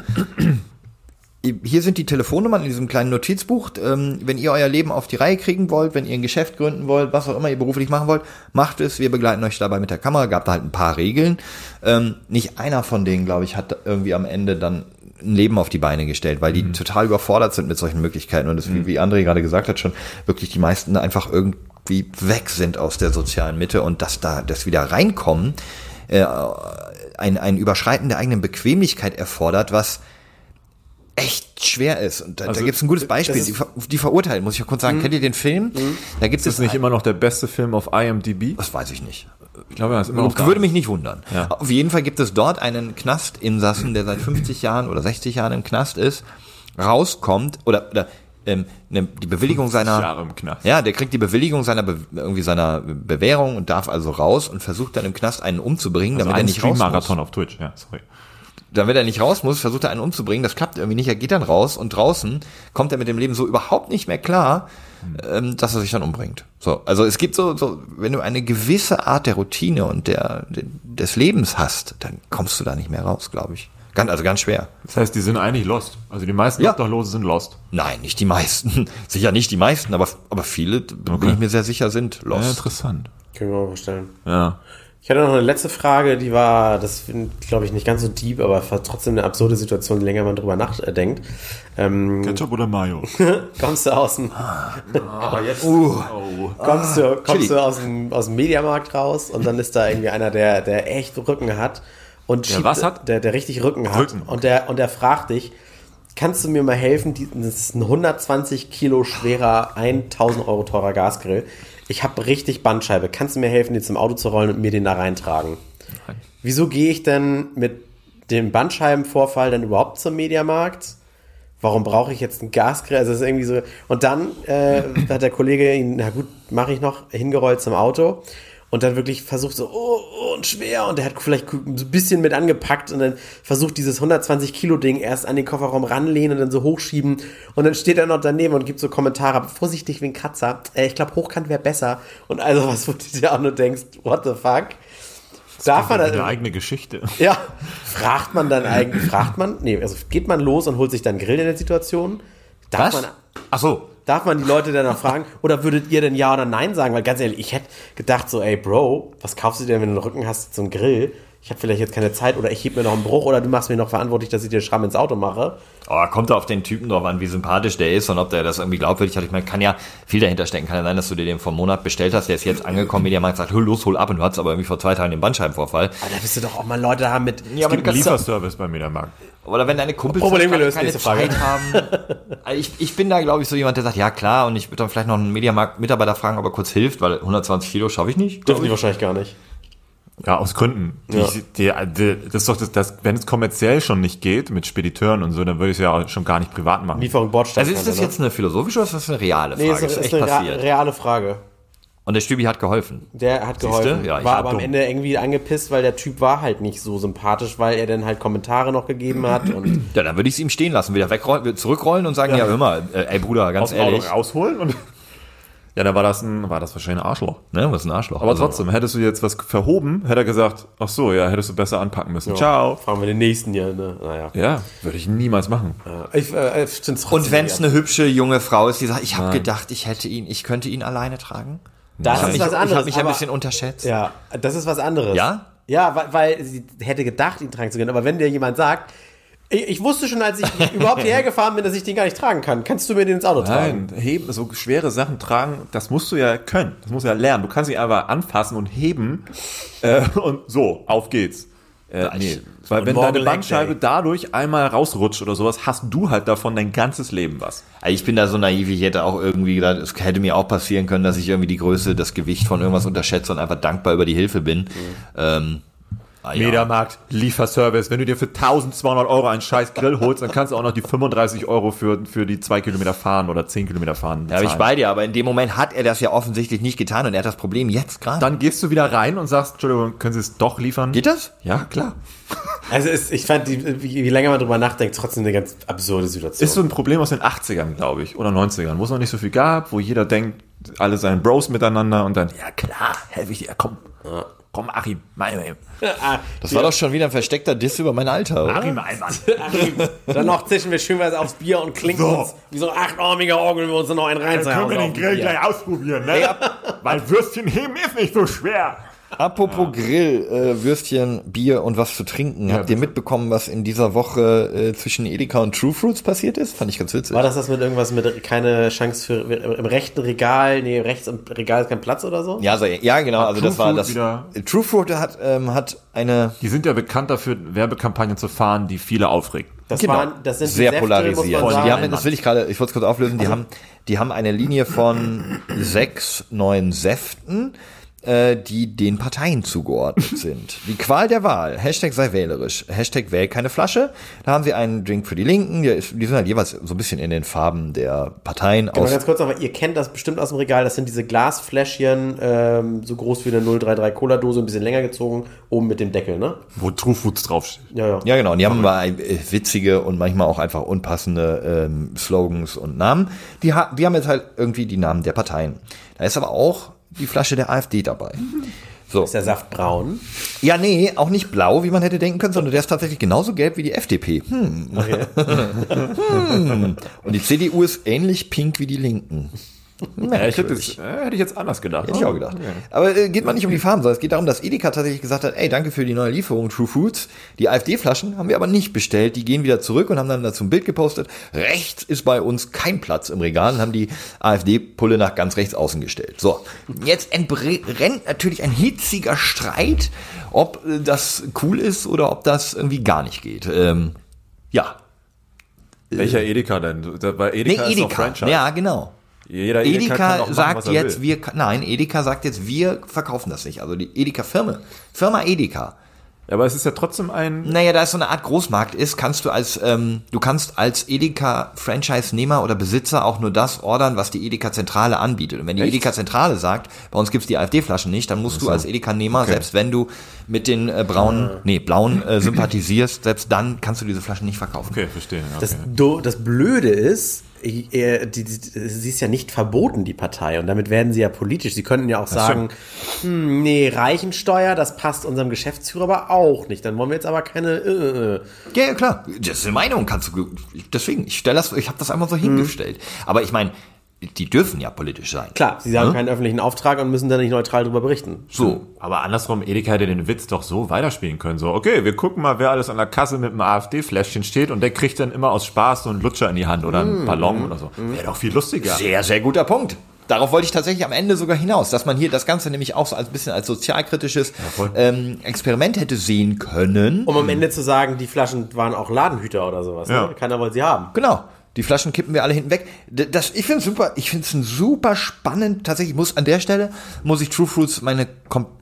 [SPEAKER 2] Hier sind die Telefonnummern in diesem kleinen Notizbuch. Ähm, wenn ihr euer Leben auf die Reihe kriegen wollt, wenn ihr ein Geschäft gründen wollt, was auch immer ihr beruflich machen wollt, macht es. Wir begleiten euch dabei mit der Kamera. Gab da halt ein paar Regeln. Ähm, nicht einer von denen, glaube ich, hat irgendwie am Ende dann ein Leben auf die Beine gestellt, weil die total überfordert sind mit solchen Möglichkeiten. Und das, wie- wie André gerade gesagt hat, schon wirklich die meisten einfach irgendwie weg sind aus der sozialen Mitte und dass da das wieder reinkommen, äh, ein, ein Überschreiten der eigenen Bequemlichkeit erfordert, was echt schwer ist. Und da,
[SPEAKER 3] Also,
[SPEAKER 2] da gibt es ein gutes Beispiel. Die, Ver- die verurteilen, muss ich ja kurz sagen. Kennt ihr den Film? Da gibt
[SPEAKER 3] Ist
[SPEAKER 2] es
[SPEAKER 3] das nicht immer noch der beste Film auf IMDb?
[SPEAKER 2] Das weiß ich nicht.
[SPEAKER 3] Ich glaube, er ist immer noch da.
[SPEAKER 2] Würde mich nicht wundern.
[SPEAKER 3] Ja.
[SPEAKER 2] Auf jeden Fall gibt es dort einen Knastinsassen, der seit 50 Jahren oder 60 Jahren im Knast ist, rauskommt oder, oder ähm, ne, die Bewilligung seiner
[SPEAKER 3] Jahre im Knast.
[SPEAKER 2] ja, der kriegt die Bewilligung seiner Be irgendwie seiner Bewährung und darf also raus und versucht dann im Knast einen umzubringen,
[SPEAKER 3] Also
[SPEAKER 2] damit er
[SPEAKER 3] ein
[SPEAKER 2] nicht raus muss.
[SPEAKER 3] Stream-Marathon auf Twitch, ja, sorry.
[SPEAKER 2] Damit er nicht raus muss, versucht er einen umzubringen, das klappt irgendwie nicht, er geht dann raus und draußen kommt er mit dem Leben so überhaupt nicht mehr klar, ähm, dass er sich dann umbringt. So, also es gibt so, so, wenn du eine gewisse Art der Routine und der, de- des Lebens hast, dann kommst du da nicht mehr raus, glaube ich. Ganz, also ganz schwer.
[SPEAKER 3] Das heißt, die sind eigentlich lost. Also die meisten
[SPEAKER 2] Ja.
[SPEAKER 3] Obdachlosen sind lost.
[SPEAKER 2] Nein, nicht die meisten. Sicher nicht die meisten, aber, aber viele, bin ich mir sehr sicher, sind
[SPEAKER 3] Ja,
[SPEAKER 2] lost.
[SPEAKER 3] interessant.
[SPEAKER 1] Können wir mal vorstellen.
[SPEAKER 3] Ja.
[SPEAKER 1] Ich hatte noch eine letzte Frage, die war, das glaube ich nicht ganz so deep, aber trotzdem eine absurde Situation, je länger man drüber nachdenkt. Ähm,
[SPEAKER 3] Ketchup oder Mayo?
[SPEAKER 1] kommst du aus dem,
[SPEAKER 3] Oh, jetzt.
[SPEAKER 1] kommst du, kommst du aus dem, aus dem Mediamarkt raus und dann ist da irgendwie einer, der, der echt Rücken hat und schiebt,
[SPEAKER 3] was hat?
[SPEAKER 1] Der, der richtig Rücken hat
[SPEAKER 3] Rücken.
[SPEAKER 1] und der, und der fragt dich, kannst du mir mal helfen, das ist ein 120 Kilo schwerer, 1000 Euro teurer Gasgrill. Ich habe richtig Bandscheibe. Kannst du mir helfen, den zum Auto zu rollen und mir den da reintragen?
[SPEAKER 3] Nein.
[SPEAKER 1] Wieso gehe ich denn mit dem Bandscheibenvorfall dann überhaupt zum Mediamarkt? Warum brauche ich jetzt einen Gasgrill? Also das ist irgendwie so. Und dann äh, hat der Kollege ihn, na gut, mache ich noch, hingerollt zum Auto. Und dann wirklich versucht so, oh, oh, und schwer. Und der hat vielleicht so ein bisschen mit angepackt und dann versucht dieses 120 Kilo Ding erst an den Kofferraum ranlehnen und dann so hochschieben. Und dann steht er noch daneben und gibt so Kommentare, vorsichtig wie ein Kratzer. Äh, ich glaube, hochkant wäre besser. Und also was, wo du dir auch nur denkst, what the fuck? Darf man
[SPEAKER 3] Eine
[SPEAKER 1] das?
[SPEAKER 3] eigene Geschichte.
[SPEAKER 1] Ja, fragt man dann eigentlich, fragt man, nee, also geht man los und holt sich dann Grill in der Situation? Darf
[SPEAKER 2] Was?
[SPEAKER 1] man,
[SPEAKER 3] Ach so.
[SPEAKER 1] Darf man die Leute dann noch fragen? Oder würdet ihr denn Ja oder Nein sagen? Weil ganz ehrlich, ich hätte gedacht so, ey Bro, was kaufst du dir, wenn du einen Rücken hast, zum Grill? Ich habe vielleicht jetzt keine Zeit oder ich heb mir noch einen Bruch oder du machst mir noch verantwortlich, dass ich dir Schramm ins Auto mache.
[SPEAKER 2] Oh, kommt auf den Typen drauf an, wie sympathisch der ist und ob der das irgendwie glaubwürdig hat. Ich meine, kann ja viel dahinter stecken. Kann ja sein, dass du dir den vor einem Monat bestellt hast, der ist jetzt angekommen, Mediamarkt sagt, hol los, hol ab und du hattest aber irgendwie vor zwei Tagen den Bandscheibenvorfall.
[SPEAKER 1] Aber da bist du doch auch mal Leute haben mit.
[SPEAKER 2] Ja, aber
[SPEAKER 3] einen Lieferservice bei Mediamarkt.
[SPEAKER 2] Oder wenn deine Kumpels
[SPEAKER 1] Problem gelöst,
[SPEAKER 2] keine. Zeit haben. Also ich, ich bin da, glaube ich, so jemand, der sagt, ja klar, und ich würde dann vielleicht noch einen Mediamarkt-Mitarbeiter fragen, ob er kurz hilft, weil 120 Kilo schaffe ich nicht.
[SPEAKER 1] Dürfen die
[SPEAKER 2] ich.
[SPEAKER 1] wahrscheinlich gar nicht.
[SPEAKER 3] Ja, aus Gründen. Die,
[SPEAKER 1] Ja.
[SPEAKER 3] die, die, das ist doch das, das, wenn es kommerziell schon nicht geht mit Spediteuren und so, dann würde ich es ja auch schon gar nicht privat machen.
[SPEAKER 1] Lieferung Bordstein.
[SPEAKER 2] Also ist das jetzt eine philosophische oder ist das eine reale Frage?
[SPEAKER 1] Nee, ist,
[SPEAKER 2] ist
[SPEAKER 1] ist
[SPEAKER 2] echt
[SPEAKER 1] eine reale Frage.
[SPEAKER 2] Und der Stübi hat geholfen.
[SPEAKER 1] Der hat
[SPEAKER 2] Siehste?
[SPEAKER 1] geholfen,
[SPEAKER 2] Ja, ich
[SPEAKER 1] war aber am
[SPEAKER 2] dumm.
[SPEAKER 1] Ende irgendwie angepisst, weil der Typ war halt nicht so sympathisch, weil er dann halt Kommentare noch gegeben hat und
[SPEAKER 2] Ja, dann würde ich es ihm stehen lassen, wieder wegrollen, wieder zurückrollen und sagen, ja, hör mal, äh, ey Bruder, ganz
[SPEAKER 3] aus Auto
[SPEAKER 2] ehrlich,
[SPEAKER 3] rausholen und ja, dann war das ein, war das wahrscheinlich ein Arschloch.
[SPEAKER 2] ne, was ist ein Arschloch.
[SPEAKER 3] Aber
[SPEAKER 2] Also,
[SPEAKER 3] trotzdem, hättest du jetzt was verhoben, hätte er gesagt, ach so, ja, hättest du besser anpacken müssen. Ciao.
[SPEAKER 1] fragen wir den nächsten hier. Ne? Naja.
[SPEAKER 3] Ja, würde ich niemals machen.
[SPEAKER 1] Ich, äh, ich
[SPEAKER 2] Und wenn es eine hübsche junge Frau ist, die sagt, ich habe gedacht, ich hätte ihn, ich könnte ihn alleine tragen.
[SPEAKER 1] das
[SPEAKER 2] Ich habe
[SPEAKER 1] ist
[SPEAKER 2] mich,
[SPEAKER 1] was
[SPEAKER 2] ich
[SPEAKER 1] anderes.
[SPEAKER 2] hab mich ein
[SPEAKER 1] aber-
[SPEAKER 2] bisschen unterschätzt.
[SPEAKER 1] Ja, das ist was anderes.
[SPEAKER 2] Ja?
[SPEAKER 1] Ja, weil, weil sie hätte gedacht, ihn tragen zu können. Aber wenn dir jemand sagt, ich, ich wusste schon, als ich überhaupt hierher gefahren bin, dass ich den gar nicht tragen kann. Kannst du mir den ins Auto tragen?
[SPEAKER 3] Nein, heben, so schwere Sachen tragen, das musst du ja können. Das musst du ja lernen. Du kannst sie einfach anfassen und heben äh, und so, auf geht's. Äh, nee, weil wenn deine Bandscheibe dadurch einmal rausrutscht oder sowas, hast du halt davon dein ganzes Leben was.
[SPEAKER 2] Also Ich bin da so naiv, ich hätte auch irgendwie gedacht, es hätte mir auch passieren können, dass ich irgendwie die Größe, das Gewicht von irgendwas unterschätze und einfach dankbar über die Hilfe bin. Ähm, ah, ja.
[SPEAKER 3] Mediamarkt, Lieferservice. Wenn du dir für 1200 Euro einen scheiß Grill holst, dann kannst du auch noch die 35 Euro für, für die zwei Kilometer fahren oder 10 Kilometer fahren.
[SPEAKER 2] Da bin ich bei dir, aber in dem Moment hat er das ja offensichtlich nicht getan und er hat das Problem jetzt gerade.
[SPEAKER 3] Dann gehst du wieder rein und sagst, Entschuldigung, können Sie es doch liefern?
[SPEAKER 2] Geht das?
[SPEAKER 3] Ja, klar.
[SPEAKER 1] Also es, ich fand, die, wie, wie länger man drüber nachdenkt, trotzdem eine ganz absurde Situation.
[SPEAKER 3] Ist so ein Problem aus den 80ern, glaube ich, oder 90ern, wo es noch nicht so viel gab, wo jeder denkt, alle seien Bros miteinander und dann, ja klar, helfe ich dir, komm, komm Achim, mein, mein,
[SPEAKER 1] ah,
[SPEAKER 2] Das war doch schon wieder ein versteckter Diss über mein Alter, oder?
[SPEAKER 3] Achim, mein Mann.
[SPEAKER 1] dann noch zischen wir schön was aufs Bier und klinken
[SPEAKER 3] So.
[SPEAKER 1] uns wie so ein achtarmiger Orgel, wenn wir uns dann noch einen rein
[SPEAKER 3] ausprobieren, ne? Weil Würstchen heben ist nicht so schwer.
[SPEAKER 2] Apropos Grill, äh, Würstchen, Bier und was zu trinken. Habt ihr mitbekommen, was in dieser Woche äh, zwischen Edeka und True Fruits passiert ist? Fand ich ganz witzig.
[SPEAKER 1] War das das mit irgendwas mit keine Chance für im rechten Regal, nee, rechts im Regal ist kein Platz oder so?
[SPEAKER 2] Ja, so, ja, genau. Also
[SPEAKER 3] True
[SPEAKER 2] das war
[SPEAKER 3] Fruit
[SPEAKER 2] das.
[SPEAKER 3] wieder-
[SPEAKER 2] True Fruit hat ähm, hat eine
[SPEAKER 3] Die sind ja bekannt dafür, Werbekampagnen zu fahren, die viele aufregt.
[SPEAKER 1] Das
[SPEAKER 2] Genau.
[SPEAKER 1] waren, das sind
[SPEAKER 2] sehr
[SPEAKER 1] Säfte,
[SPEAKER 2] polarisiert. Die haben, das will ich gerade, ich wollte es kurz auflösen, die haben, die haben eine Linie von sechs neuen Säften, die den Parteien zugeordnet sind. Die Qual der Wahl, Hashtag sei wählerisch, Hashtag wähl keine Flasche. Da haben sie einen Drink für die Linken, die sind halt jeweils so ein bisschen in den Farben der Parteien
[SPEAKER 1] Mal
[SPEAKER 2] aus.
[SPEAKER 1] ganz kurz noch, ihr kennt das bestimmt aus dem Regal, das sind diese Glasfläschchen, ähm, so groß wie eine 033 Cola-Dose, ein bisschen länger gezogen, oben mit dem Deckel, ne?
[SPEAKER 3] Wo True Foods draufsteht.
[SPEAKER 1] Ja, ja.
[SPEAKER 2] Ja, genau. Und die haben mal äh, witzige und manchmal auch einfach unpassende ähm, Slogans und Namen. Die, ha die haben jetzt halt irgendwie die Namen der Parteien. Da ist aber auch die Flasche der AfD dabei. So.
[SPEAKER 1] Ist der Saft braun?
[SPEAKER 2] Ja, nee, auch nicht blau, wie man hätte denken können, sondern der ist tatsächlich genauso gelb wie die FDP. Hm. hm. Und die CDU ist ähnlich pink wie die Linken.
[SPEAKER 3] Ja, ich hätte, es, äh, hätte ich jetzt anders gedacht.
[SPEAKER 2] Hätte ich auch gedacht. Aber äh, geht man nicht um die Farben, sondern es geht darum, dass Edeka tatsächlich gesagt hat, ey, danke für die neue Lieferung, True Foods. Die AfD-Flaschen haben wir aber nicht bestellt. Die gehen wieder zurück und haben dann dazu ein Bild gepostet. Rechts ist bei uns kein Platz im Regal und haben die AfD-Pulle nach ganz rechts außen gestellt. So, jetzt entbrennt natürlich ein hitziger Streit, ob äh, das cool ist oder ob das irgendwie gar nicht geht. Ähm, ja.
[SPEAKER 3] Welcher Edeka denn? Bei
[SPEAKER 2] Nee,
[SPEAKER 3] Edeka ist doch
[SPEAKER 2] Edeka.
[SPEAKER 3] Franchise.
[SPEAKER 2] Ja, genau.
[SPEAKER 3] Jeder
[SPEAKER 2] Edeka,
[SPEAKER 3] kann auch machen,
[SPEAKER 2] sagt
[SPEAKER 3] was er
[SPEAKER 2] jetzt,
[SPEAKER 3] will.
[SPEAKER 2] wir, nein, Edeka sagt jetzt, wir verkaufen das nicht. Also die Edeka-Firma, Firma Edeka.
[SPEAKER 3] Ja, aber es ist ja trotzdem ein.
[SPEAKER 2] Naja, da es so eine Art Großmarkt ist, kannst du als, ähm, du kannst als Edeka-Franchise-Nehmer oder Besitzer auch nur das ordern, was die Edeka-Zentrale anbietet. Und wenn die? Edeka-Zentrale sagt, bei uns gibt's die AfD-Flaschen nicht, dann musst du als Edeka-Nehmer, selbst wenn du mit den äh, braunen, nee, blauen äh, sympathisierst, selbst dann kannst du diese Flaschen nicht verkaufen.
[SPEAKER 3] Okay, verstehe. Okay.
[SPEAKER 1] Das, das Blöde ist, äh, die, die, sie ist ja nicht verboten, die Partei. Und damit werden sie ja politisch. Sie könnten ja auch sagen, hm, nee, Reichensteuer, das passt unserem Geschäftsführer aber auch nicht. Dann wollen wir jetzt aber keine. Äh, äh.
[SPEAKER 2] Ja, ja, klar. Das ist eine Meinung, kannst du. Deswegen, ich stelle das, ich habe das einfach so hingestellt. Aber ich meine, die dürfen ja politisch sein.
[SPEAKER 1] Klar, sie haben
[SPEAKER 2] Ja?
[SPEAKER 1] keinen öffentlichen Auftrag und müssen da nicht neutral drüber berichten.
[SPEAKER 2] So.
[SPEAKER 3] aber andersrum, Edeka hätte den Witz doch so weiterspielen können. So, okay, wir gucken mal, wer alles an der Kasse mit einem AfD-Fläschchen steht und der kriegt dann immer aus Spaß so einen Lutscher in die Hand oder einen Ballon oder so. Wäre doch viel lustiger.
[SPEAKER 2] Sehr, sehr guter Punkt. Darauf wollte ich tatsächlich am Ende sogar hinaus, dass man hier das Ganze nämlich auch so ein bisschen als sozialkritisches ähm, Experiment hätte sehen können.
[SPEAKER 1] Um am Ende zu sagen, die Flaschen waren auch Ladenhüter oder sowas.
[SPEAKER 3] Ja.
[SPEAKER 1] Ne? Keiner wollte sie haben.
[SPEAKER 2] Genau. Die Flaschen kippen wir alle hinten weg. Das, ich finde es super, ich finde es super spannend. Tatsächlich muss an der Stelle, muss ich True Fruits meine,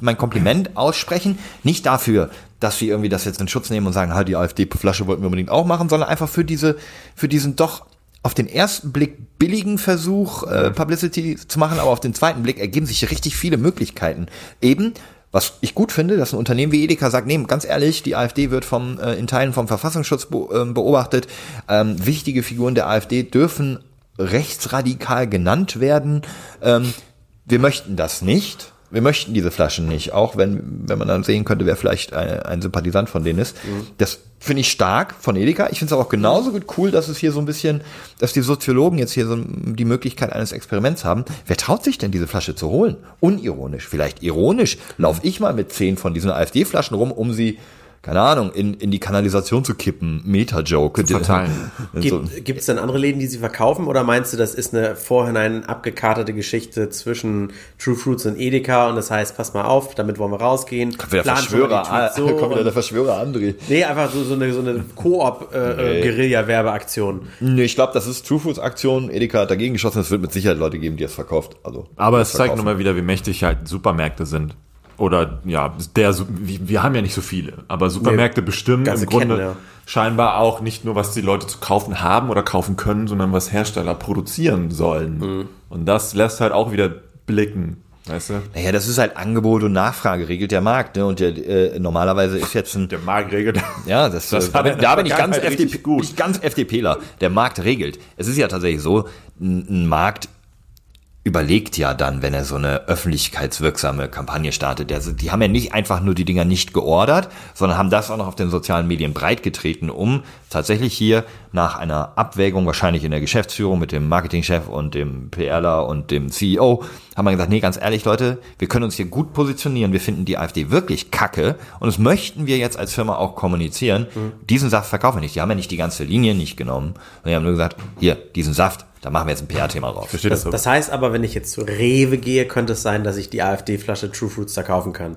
[SPEAKER 2] mein Kompliment aussprechen. Nicht dafür, dass sie irgendwie das jetzt in Schutz nehmen und sagen, halt, die AfD-Flasche wollten wir unbedingt auch machen, sondern einfach für diese, für diesen doch auf den ersten Blick billigen Versuch, äh, Publicity zu machen, aber auf den zweiten Blick ergeben sich richtig viele Möglichkeiten. Eben, was ich gut finde, dass ein Unternehmen wie Edeka sagt, nee, ganz ehrlich, die AfD wird vom, äh, in Teilen vom Verfassungsschutz ähm, beobachtet. Ähm, wichtige Figuren der AfD dürfen rechtsradikal genannt werden. Ähm, wir möchten das nicht. Wir möchten diese Flaschen nicht, auch wenn, wenn man dann sehen könnte, wer vielleicht ein, ein Sympathisant von denen ist. Das finde ich stark von Edeka. Ich finde es aber auch genauso gut cool, dass es hier so ein bisschen, dass die Soziologen jetzt hier so die Möglichkeit eines Experiments haben. Wer traut sich denn, diese Flasche zu holen? Unironisch, vielleicht ironisch, laufe ich mal mit zehn von diesen AfD-Flaschen rum, um sie, keine Ahnung, in, in die Kanalisation zu kippen. Meta-Joke.
[SPEAKER 1] Gibt es denn andere Läden, die sie verkaufen oder meinst du, das ist eine vorhinein abgekartete Geschichte zwischen True Fruits und Edeka und das heißt, pass mal auf, damit wollen wir rausgehen.
[SPEAKER 2] Kommt wieder
[SPEAKER 1] die
[SPEAKER 2] Verschwörer,
[SPEAKER 1] so
[SPEAKER 2] kommt wieder der Verschwörer André.
[SPEAKER 1] Nee, einfach so, so eine, so eine Koop-Guerilla-Werbeaktion.
[SPEAKER 2] Nee, ich glaube, das ist True Foods Aktion. Edeka hat dagegen geschossen. Es wird mit Sicherheit Leute geben, die es verkauft. Also,
[SPEAKER 3] Aber es zeigt nochmal wieder, wie mächtig halt Supermärkte sind. Oder ja, der, wir haben ja nicht so viele, aber Supermärkte bestimmen
[SPEAKER 1] ganze
[SPEAKER 3] im Grunde
[SPEAKER 1] ja.
[SPEAKER 3] scheinbar auch nicht nur, was die Leute zu kaufen haben oder kaufen können, sondern was Hersteller produzieren sollen.
[SPEAKER 1] Mhm.
[SPEAKER 3] Und das lässt halt auch wieder blicken, weißt du?
[SPEAKER 2] Naja, das ist halt Angebot und Nachfrage, regelt der Markt. Ne? Und der, äh, normalerweise ist jetzt ein
[SPEAKER 3] Der Markt regelt.
[SPEAKER 2] Ja, das,
[SPEAKER 3] Das
[SPEAKER 2] äh, da
[SPEAKER 3] der
[SPEAKER 2] bin ich ganz, FDP, ich ganz FDPler. Der Markt regelt. Es ist ja tatsächlich so, ein Markt überlegt ja dann, wenn er so eine öffentlichkeitswirksame Kampagne startet. Der, die haben ja nicht einfach nur die Dinger nicht geordert, sondern haben das auch noch auf den sozialen Medien breitgetreten, um tatsächlich hier nach einer Abwägung, wahrscheinlich in der Geschäftsführung mit dem Marketingchef und dem PRler und dem CEO, haben wir gesagt, nee, ganz ehrlich, Leute, wir können uns hier gut positionieren. Wir finden die AfD wirklich kacke und das möchten wir jetzt als Firma auch kommunizieren. Diesen Saft verkaufen wir nicht. Die haben ja nicht die ganze Linie nicht genommen. Und die haben nur gesagt, hier, diesen Saft, da machen wir jetzt ein PR-Thema drauf.
[SPEAKER 3] Versteht
[SPEAKER 1] Das,
[SPEAKER 3] das,
[SPEAKER 1] das heißt aber, wenn ich jetzt zu Rewe gehe, könnte es sein, dass ich die AfD-Flasche True Fruits da kaufen kann.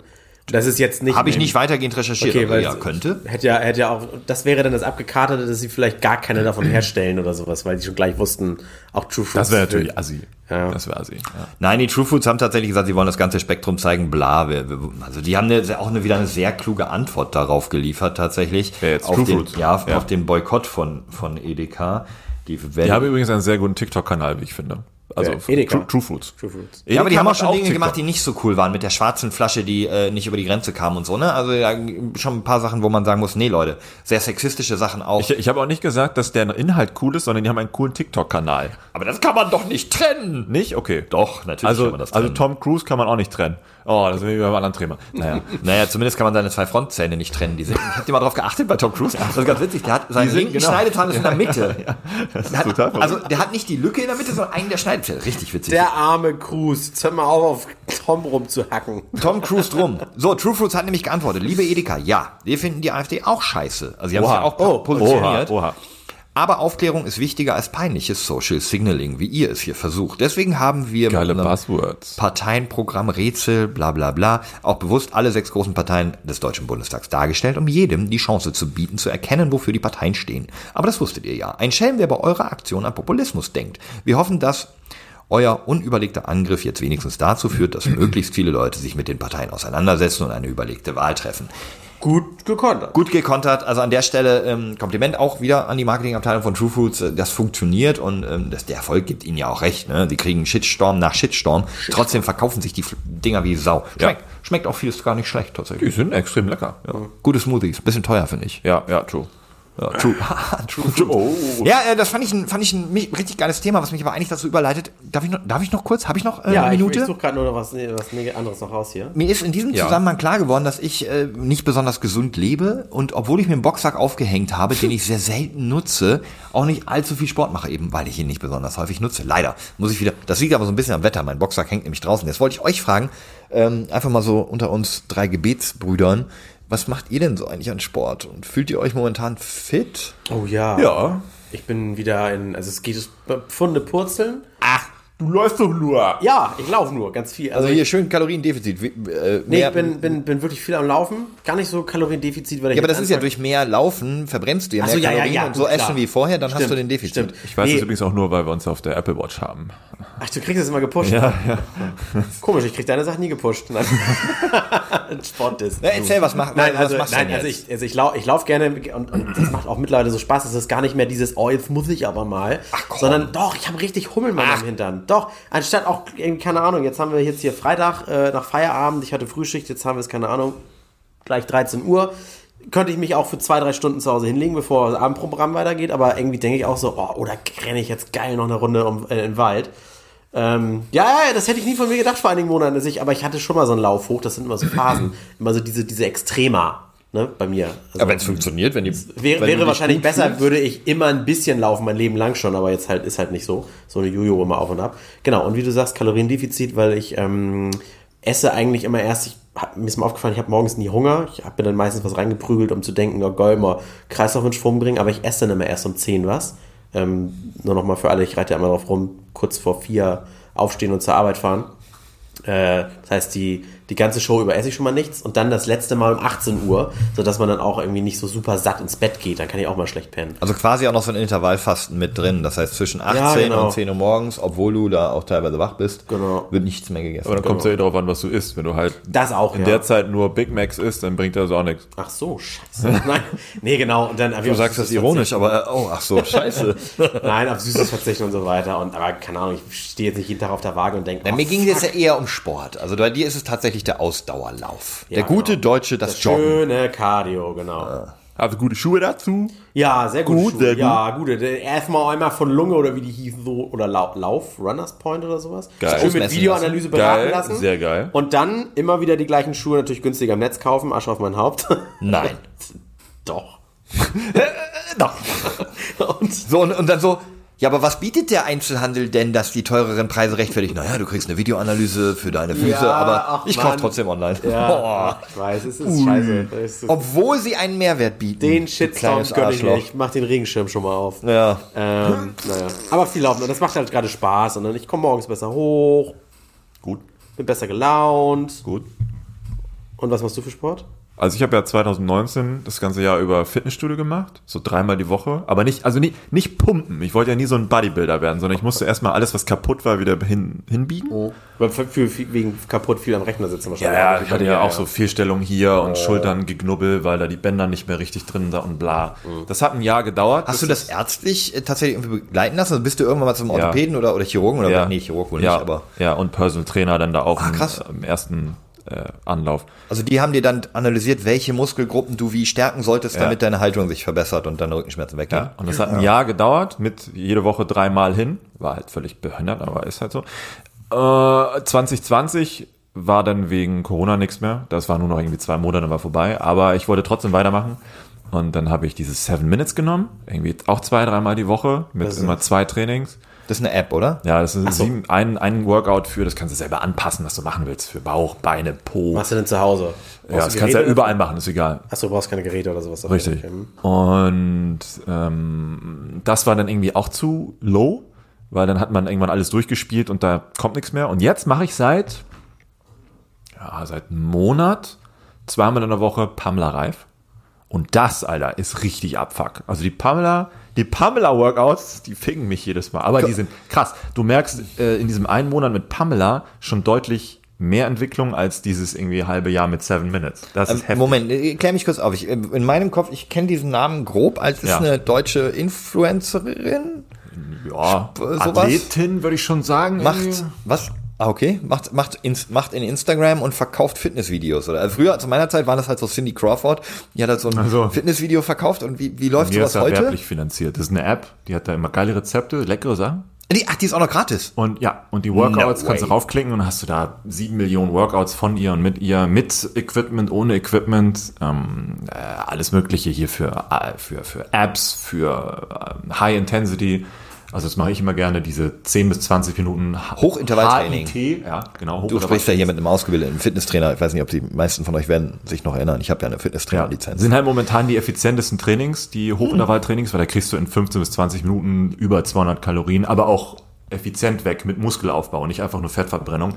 [SPEAKER 1] Das ist jetzt nicht.
[SPEAKER 2] Habe ich nicht weitergehend recherchiert,
[SPEAKER 1] Okay, weil
[SPEAKER 2] ja, könnte.
[SPEAKER 1] Hätte ja, hätte ja auch, das wäre dann das Abgekartete, dass sie vielleicht gar keine davon herstellen oder sowas, weil sie schon gleich wussten, auch True Fruits.
[SPEAKER 3] Das wäre natürlich assi.
[SPEAKER 1] Ja.
[SPEAKER 3] Das wäre assi. Ja.
[SPEAKER 2] Nein, die True Foods haben tatsächlich gesagt, sie wollen das ganze Spektrum zeigen, bla. Wir, wir, also die haben eine, auch eine, wieder eine sehr kluge Antwort darauf geliefert, tatsächlich.
[SPEAKER 3] Wer jetzt?
[SPEAKER 2] auf
[SPEAKER 3] True
[SPEAKER 2] den,
[SPEAKER 3] Foods?
[SPEAKER 2] Ja,
[SPEAKER 3] Ja.
[SPEAKER 2] auf den Boykott von, von Edeka. Die werden,
[SPEAKER 3] Die haben übrigens einen sehr guten TikTok-Kanal, wie ich finde. Also? True, True Foods.
[SPEAKER 1] True Fruits.
[SPEAKER 2] ja, aber die haben auch schon Dinge
[SPEAKER 3] TikTok.
[SPEAKER 2] gemacht, die nicht so cool waren, mit der schwarzen Flasche, die äh, nicht über die Grenze kam und so, ne? Also ja, schon ein paar Sachen, wo man sagen muss, nee, Leute, sehr sexistische Sachen auch.
[SPEAKER 3] Ich, ich habe auch nicht gesagt, dass der Inhalt cool ist, sondern die haben einen coolen TikTok-Kanal.
[SPEAKER 2] aber das kann man doch nicht trennen.
[SPEAKER 3] Nicht? Okay.
[SPEAKER 2] Doch, natürlich
[SPEAKER 3] Also,
[SPEAKER 2] kann man das
[SPEAKER 3] also
[SPEAKER 2] trennen.
[SPEAKER 3] Tom Cruise kann man auch nicht trennen. Oh, das sind wir beim anderen Thema. Naja.
[SPEAKER 2] Naja, zumindest kann man seine zwei Frontzähne nicht trennen. Die sind, ich hab dir mal drauf geachtet bei Tom Cruise. Das ist ganz witzig. Der hat seinen linken
[SPEAKER 3] genau.
[SPEAKER 2] Schneidezahn ist in der Mitte. Der hat,
[SPEAKER 3] total verrückt.
[SPEAKER 2] also der hat nicht die Lücke in der Mitte, sondern einen der Schneidezähne ja richtig witzig.
[SPEAKER 1] Der arme Cruz. Jetzt hör mal auf, auf Tom rumzuhacken.
[SPEAKER 2] Tom Cruise drum. So, True Fruits hat nämlich geantwortet. Liebe Edeka, ja, wir finden die AfD auch scheiße. Also sie haben sich
[SPEAKER 3] Oha.
[SPEAKER 2] ja auch
[SPEAKER 1] Oh,
[SPEAKER 2] positioniert.
[SPEAKER 3] Oha, oha.
[SPEAKER 2] Aber Aufklärung ist wichtiger als peinliches Social Signaling, wie ihr es hier versucht. Deswegen haben wir
[SPEAKER 3] Geile
[SPEAKER 2] mit
[SPEAKER 3] Buzzwords.
[SPEAKER 2] Parteienprogramm Rätsel, bla bla bla, auch bewusst alle sechs großen Parteien des Deutschen Bundestags dargestellt, um jedem die Chance zu bieten, zu erkennen, wofür die Parteien stehen. Aber das wusstet ihr ja. Ein Schelm, wer bei eurer Aktion an Populismus denkt. Wir hoffen, dass euer unüberlegter Angriff jetzt wenigstens dazu führt, dass möglichst viele Leute sich mit den Parteien auseinandersetzen und eine überlegte Wahl treffen.
[SPEAKER 1] Gut gekontert.
[SPEAKER 2] Gut gekontert, also an der Stelle ähm, Kompliment auch wieder an die Marketingabteilung von True Fruits. Äh, Das funktioniert und ähm, das, der Erfolg gibt ihnen ja auch recht. Ne? Die kriegen Shitstorm nach Shitstorm. Trotzdem verkaufen sich die Dinger wie Sau. Schmeckt, schmeckt auch vieles gar nicht schlecht
[SPEAKER 3] Die
[SPEAKER 2] tatsächlich.
[SPEAKER 3] sind extrem lecker.
[SPEAKER 2] Ja. Gute Smoothies, bisschen teuer finde ich.
[SPEAKER 3] Ja, ja, true.
[SPEAKER 2] Ja, true. true.
[SPEAKER 3] Oh.
[SPEAKER 2] Ja, äh, das fand ich ein, fand ich ein richtig geiles Thema, was mich aber eigentlich dazu überleitet. Darf ich noch, darf ich noch kurz? Habe ich noch äh,
[SPEAKER 1] Ja,
[SPEAKER 2] eine
[SPEAKER 1] ich,
[SPEAKER 2] Minute?
[SPEAKER 1] ich suche gerade nur noch was, was anderes noch raus hier.
[SPEAKER 2] Mir ist in diesem
[SPEAKER 3] Ja.
[SPEAKER 2] Zusammenhang klar geworden, dass ich äh, nicht besonders gesund lebe und obwohl ich mir einen Boxsack aufgehängt habe, den ich sehr selten nutze, auch nicht allzu viel Sport mache, eben weil ich ihn nicht besonders häufig nutze. Leider muss ich wieder. Das liegt aber so ein bisschen am Wetter. Mein Boxsack hängt nämlich draußen. Jetzt wollte ich euch fragen, ähm, einfach mal so unter uns drei Gebetsbrüdern, was macht ihr denn so eigentlich an Sport und fühlt ihr euch momentan fit?
[SPEAKER 1] Oh ja.
[SPEAKER 3] Ja.
[SPEAKER 1] Ich bin wieder in, also es geht es Pfunde purzeln.
[SPEAKER 2] Ach,
[SPEAKER 3] Du läufst doch nur.
[SPEAKER 1] Ja, ich laufe nur ganz viel.
[SPEAKER 2] also
[SPEAKER 1] ich,
[SPEAKER 2] hier schön Kaloriendefizit. Äh,
[SPEAKER 1] nee, ich bin, bin, bin wirklich viel am Laufen. Gar nicht so Kaloriendefizit, weil ich
[SPEAKER 2] ja, aber das ist ja durch mehr Laufen verbrennst du ja
[SPEAKER 1] Ach
[SPEAKER 2] mehr
[SPEAKER 1] so, ja, ja,
[SPEAKER 2] Kalorien
[SPEAKER 1] ja,
[SPEAKER 2] und so
[SPEAKER 1] gut,
[SPEAKER 2] essen
[SPEAKER 1] klar.
[SPEAKER 2] wie vorher, dann hast
[SPEAKER 1] Stimmt,
[SPEAKER 2] du den Defizit.
[SPEAKER 1] stimmt.
[SPEAKER 3] Ich weiß
[SPEAKER 1] Nee.
[SPEAKER 3] es übrigens auch nur, weil wir uns auf der Apple Watch haben.
[SPEAKER 1] Ach, du kriegst es immer gepusht.
[SPEAKER 3] Ja, ja.
[SPEAKER 1] Komisch, ich krieg deine Sachen nie gepusht. Nein. Sport ist.
[SPEAKER 2] Na, erzähl, was mach-
[SPEAKER 1] nein,
[SPEAKER 2] was
[SPEAKER 1] also,
[SPEAKER 2] machst du
[SPEAKER 1] nein,
[SPEAKER 2] denn
[SPEAKER 1] also
[SPEAKER 2] jetzt?
[SPEAKER 1] ich, also ich laufe ich lauf gerne und, und das macht auch mittlerweile so Spaß. Es ist gar nicht mehr dieses, oh, jetzt muss ich aber mal.
[SPEAKER 2] komm.
[SPEAKER 1] Sondern doch, ich habe richtig Hummelmann am Hintern. Doch, anstatt auch, irgendwie, keine Ahnung, jetzt haben wir jetzt hier Freitag äh, nach Feierabend, ich hatte Frühschicht, jetzt haben wir es, keine Ahnung, gleich 13 Uhr. Könnte ich mich auch für zwei, drei Stunden zu Hause hinlegen, bevor das Abendprogramm weitergeht, aber irgendwie denke ich auch so, oh, oder renne ich jetzt geil noch eine Runde um, äh, im Wald. Ähm, ja, ja, das hätte ich nie von mir gedacht vor einigen Monaten. dass ich, aber ich hatte schon mal so einen Lauf hoch, das sind immer so Phasen. immer so diese, diese Extrema, ne, bei mir. Also,
[SPEAKER 2] Aber wenn es funktioniert, wenn die
[SPEAKER 1] wäre,
[SPEAKER 2] wenn
[SPEAKER 1] wäre wahrscheinlich besser,
[SPEAKER 2] fühlst.
[SPEAKER 1] würde ich immer ein bisschen laufen, mein Leben lang schon, aber jetzt halt ist halt nicht so. So eine Jojo immer auf und ab. Genau, und wie du sagst, Kaloriendefizit, weil ich ähm, esse eigentlich immer erst, ich, hab, mir ist mal aufgefallen, ich habe morgens nie Hunger. Ich habe mir dann meistens was reingeprügelt, um zu denken, oh geil, mal Kreislauf in Schwung bringen, aber ich esse dann immer erst um 10 was. Ähm, nur nochmal für alle, ich reite ja immer drauf rum, kurz vor vier aufstehen und zur Arbeit fahren. Äh, das heißt, die, die ganze Show über esse ich schon mal nichts und dann das letzte Mal um 18 Uhr, sodass man dann auch irgendwie nicht so super satt ins Bett geht. Dann kann ich auch mal schlecht pennen.
[SPEAKER 2] Also quasi auch noch so ein Intervallfasten mit drin. Das heißt, zwischen 18
[SPEAKER 1] genau.
[SPEAKER 2] und 10 Uhr morgens, obwohl du da auch teilweise wach bist,
[SPEAKER 1] Genau.
[SPEAKER 2] wird nichts mehr gegessen.
[SPEAKER 3] Aber dann kommt es ja eh darauf an, was du isst. Wenn du halt
[SPEAKER 1] Das auch,
[SPEAKER 3] in
[SPEAKER 1] ja.
[SPEAKER 3] der Zeit nur Big Macs isst, dann bringt das auch nichts.
[SPEAKER 1] Ach so, scheiße. Nein, nee, genau. Und dann
[SPEAKER 2] du sagst das ironisch, aber äh, oh, ach so, scheiße.
[SPEAKER 1] Nein, auf Süßes verzichten und so weiter. Und aber keine Ahnung, ich stehe jetzt nicht jeden Tag auf der Waage und denke, oh,
[SPEAKER 2] mir ging es ja eher um Sport. Also bei dir ist es tatsächlich der Ausdauerlauf.
[SPEAKER 1] Ja,
[SPEAKER 2] der gute
[SPEAKER 1] genau.
[SPEAKER 2] Deutsche, das,
[SPEAKER 1] das
[SPEAKER 2] Joggen.
[SPEAKER 1] schöne Cardio, genau.
[SPEAKER 3] Also gute Schuhe dazu.
[SPEAKER 1] Ja, sehr gut.
[SPEAKER 3] Gut,
[SPEAKER 1] Schuhe.
[SPEAKER 3] sehr gut.
[SPEAKER 1] Ja, gut. Erstmal einmal von Lunge oder wie die hieß, so, oder Lau- Lauf, Runners Point oder sowas.
[SPEAKER 3] Geil.
[SPEAKER 1] Schön mit Videoanalyse beraten
[SPEAKER 3] Geil,
[SPEAKER 1] lassen.
[SPEAKER 3] sehr geil.
[SPEAKER 1] Und dann immer wieder die gleichen Schuhe natürlich günstiger im Netz kaufen. Asche auf mein Haupt.
[SPEAKER 2] Nein.
[SPEAKER 1] Doch.
[SPEAKER 2] Doch.
[SPEAKER 1] Und
[SPEAKER 2] So, und, und dann so, ja, aber was bietet der Einzelhandel denn, dass die teureren Preise rechtfertigen? Naja, du kriegst eine Videoanalyse für deine Füße,
[SPEAKER 1] Ja,
[SPEAKER 2] aber
[SPEAKER 1] ach,
[SPEAKER 2] ich kaufe trotzdem online.
[SPEAKER 1] ja,
[SPEAKER 2] Boah.
[SPEAKER 1] ich weiß, es ist scheiße. Es ist,
[SPEAKER 2] Obwohl sie einen Mehrwert bieten.
[SPEAKER 1] den Shitstorm
[SPEAKER 2] kleines
[SPEAKER 1] gönn ich mir. Ich mach den Regenschirm schon mal auf.
[SPEAKER 2] Ja.
[SPEAKER 1] Ähm, naja. Aber viel laufen. Und das macht halt gerade Spaß. Und dann ich komme morgens besser hoch,
[SPEAKER 3] Gut,
[SPEAKER 1] bin besser gelaunt.
[SPEAKER 3] gut.
[SPEAKER 1] Und was machst du für Sport?
[SPEAKER 3] Also ich habe ja 2019 das ganze Jahr über Fitnessstudio gemacht, so dreimal die Woche, aber nicht, also nicht, nicht pumpen. Ich wollte ja nie so ein Bodybuilder werden, sondern ich musste erstmal alles, was kaputt war, wieder hin, hinbiegen.
[SPEAKER 1] Weil für, für, für, wegen kaputt viel am Rechner sitzen
[SPEAKER 3] Ja,
[SPEAKER 1] wahrscheinlich.
[SPEAKER 3] ja, ich hatte ja auch so Fehlstellungen hier und Schultern geknubbel, weil da die Bänder nicht mehr richtig drin sind und bla. Das hat ein Jahr gedauert.
[SPEAKER 2] Hast du das ärztlich äh, tatsächlich irgendwie begleiten lassen? Also bist du irgendwann mal zum
[SPEAKER 3] Ja.
[SPEAKER 2] Orthopäden oder, oder Chirurgen? Oder
[SPEAKER 3] ja,
[SPEAKER 2] nee, Chirurg wohl
[SPEAKER 3] ja,
[SPEAKER 2] nicht, aber.
[SPEAKER 3] ja, und Personal Trainer dann da auch
[SPEAKER 2] Ah,
[SPEAKER 3] im,
[SPEAKER 2] krass.
[SPEAKER 3] im ersten äh, Anlauf.
[SPEAKER 2] Also die haben dir dann analysiert, welche Muskelgruppen du wie stärken solltest,
[SPEAKER 3] Ja.
[SPEAKER 2] damit deine Haltung sich verbessert und deine Rückenschmerzen weggehen.
[SPEAKER 3] Ja, und das hat ein Jahr gedauert, mit jede Woche dreimal hin. War halt völlig behindert, aber ist halt so. Äh, 2020 war dann wegen Corona nichts mehr. Das war nur noch irgendwie zwei Monate, war vorbei. Aber ich wollte trotzdem weitermachen. Und dann habe ich dieses Seven Minutes genommen. Irgendwie auch zwei, dreimal die Woche mit immer zwei Trainings.
[SPEAKER 2] Das ist eine App, oder?
[SPEAKER 3] Ja, das ist
[SPEAKER 1] so.
[SPEAKER 3] sieben, ein, ein Workout für, das kannst du selber anpassen, was du machen willst. Für Bauch, Beine, Po.
[SPEAKER 1] Machst du denn zu Hause?
[SPEAKER 3] ja, das kannst du ja überall machen, ist egal.
[SPEAKER 1] Achso, du brauchst keine Geräte oder sowas.
[SPEAKER 3] Richtig.
[SPEAKER 1] Hm.
[SPEAKER 3] Und ähm, das war dann irgendwie auch zu low, weil dann hat man irgendwann alles durchgespielt und da kommt nichts mehr. Und jetzt mache ich seit, ja, seit einem Monat, zweimal in der Woche Pamela Reif. Und das, Alter, ist richtig Abfuck. Also die Pamela, die Pamela-Workouts, die ficken mich jedes Mal. Aber die sind krass. Du merkst äh, in diesem einen Monat mit Pamela schon deutlich mehr Entwicklung als dieses irgendwie halbe Jahr mit Seven Minutes. Das ist heftig.
[SPEAKER 2] Ähm, Moment, äh, klär mich kurz auf. Ich, äh, in meinem Kopf, ich kenne diesen Namen grob, als ist
[SPEAKER 3] Ja.
[SPEAKER 2] eine deutsche Influencerin.
[SPEAKER 3] Ja,
[SPEAKER 2] sowas?
[SPEAKER 3] Athletin würde ich schon sagen.
[SPEAKER 2] Macht,
[SPEAKER 3] irgendwie.
[SPEAKER 2] was? Ah, okay. Macht, macht, ins, macht in Instagram und verkauft Fitnessvideos. Oder? Also früher, zu meiner Zeit, war das halt so Cindy Crawford. Die hat halt so ein
[SPEAKER 3] Also.
[SPEAKER 2] Fitnessvideo verkauft. Und wie, wie läuft
[SPEAKER 3] ist
[SPEAKER 2] sowas
[SPEAKER 3] ja
[SPEAKER 2] heute?
[SPEAKER 3] werblich finanziert. Das ist eine App, die hat da immer geile Rezepte, leckere Sachen.
[SPEAKER 2] Die, ach, die ist auch noch gratis.
[SPEAKER 3] Und ja, und die Workouts
[SPEAKER 2] No
[SPEAKER 3] kannst du raufklicken und hast du da sieben Millionen Workouts von ihr und mit ihr, mit Equipment, ohne Equipment, ähm, äh, alles Mögliche hier für, äh, für, für Apps, für äh, High Intensity. Also das mache ich immer gerne, diese 10 bis 20 Minuten
[SPEAKER 2] Hochintervalltraining.
[SPEAKER 3] HIT, ja, genau.
[SPEAKER 2] Du sprichst ja hier mit einem ausgebildeten Fitnesstrainer. Ich weiß nicht, ob die meisten von euch werden sich noch erinnern. Ich habe ja eine
[SPEAKER 3] Ja,
[SPEAKER 2] Fitnesstrainer-Lizenz.
[SPEAKER 3] sind halt momentan die effizientesten Trainings, die Hochintervalltrainings, weil da kriegst du in 15 bis 20 Minuten über 200 Kalorien, aber auch effizient weg mit Muskelaufbau und nicht einfach nur Fettverbrennung.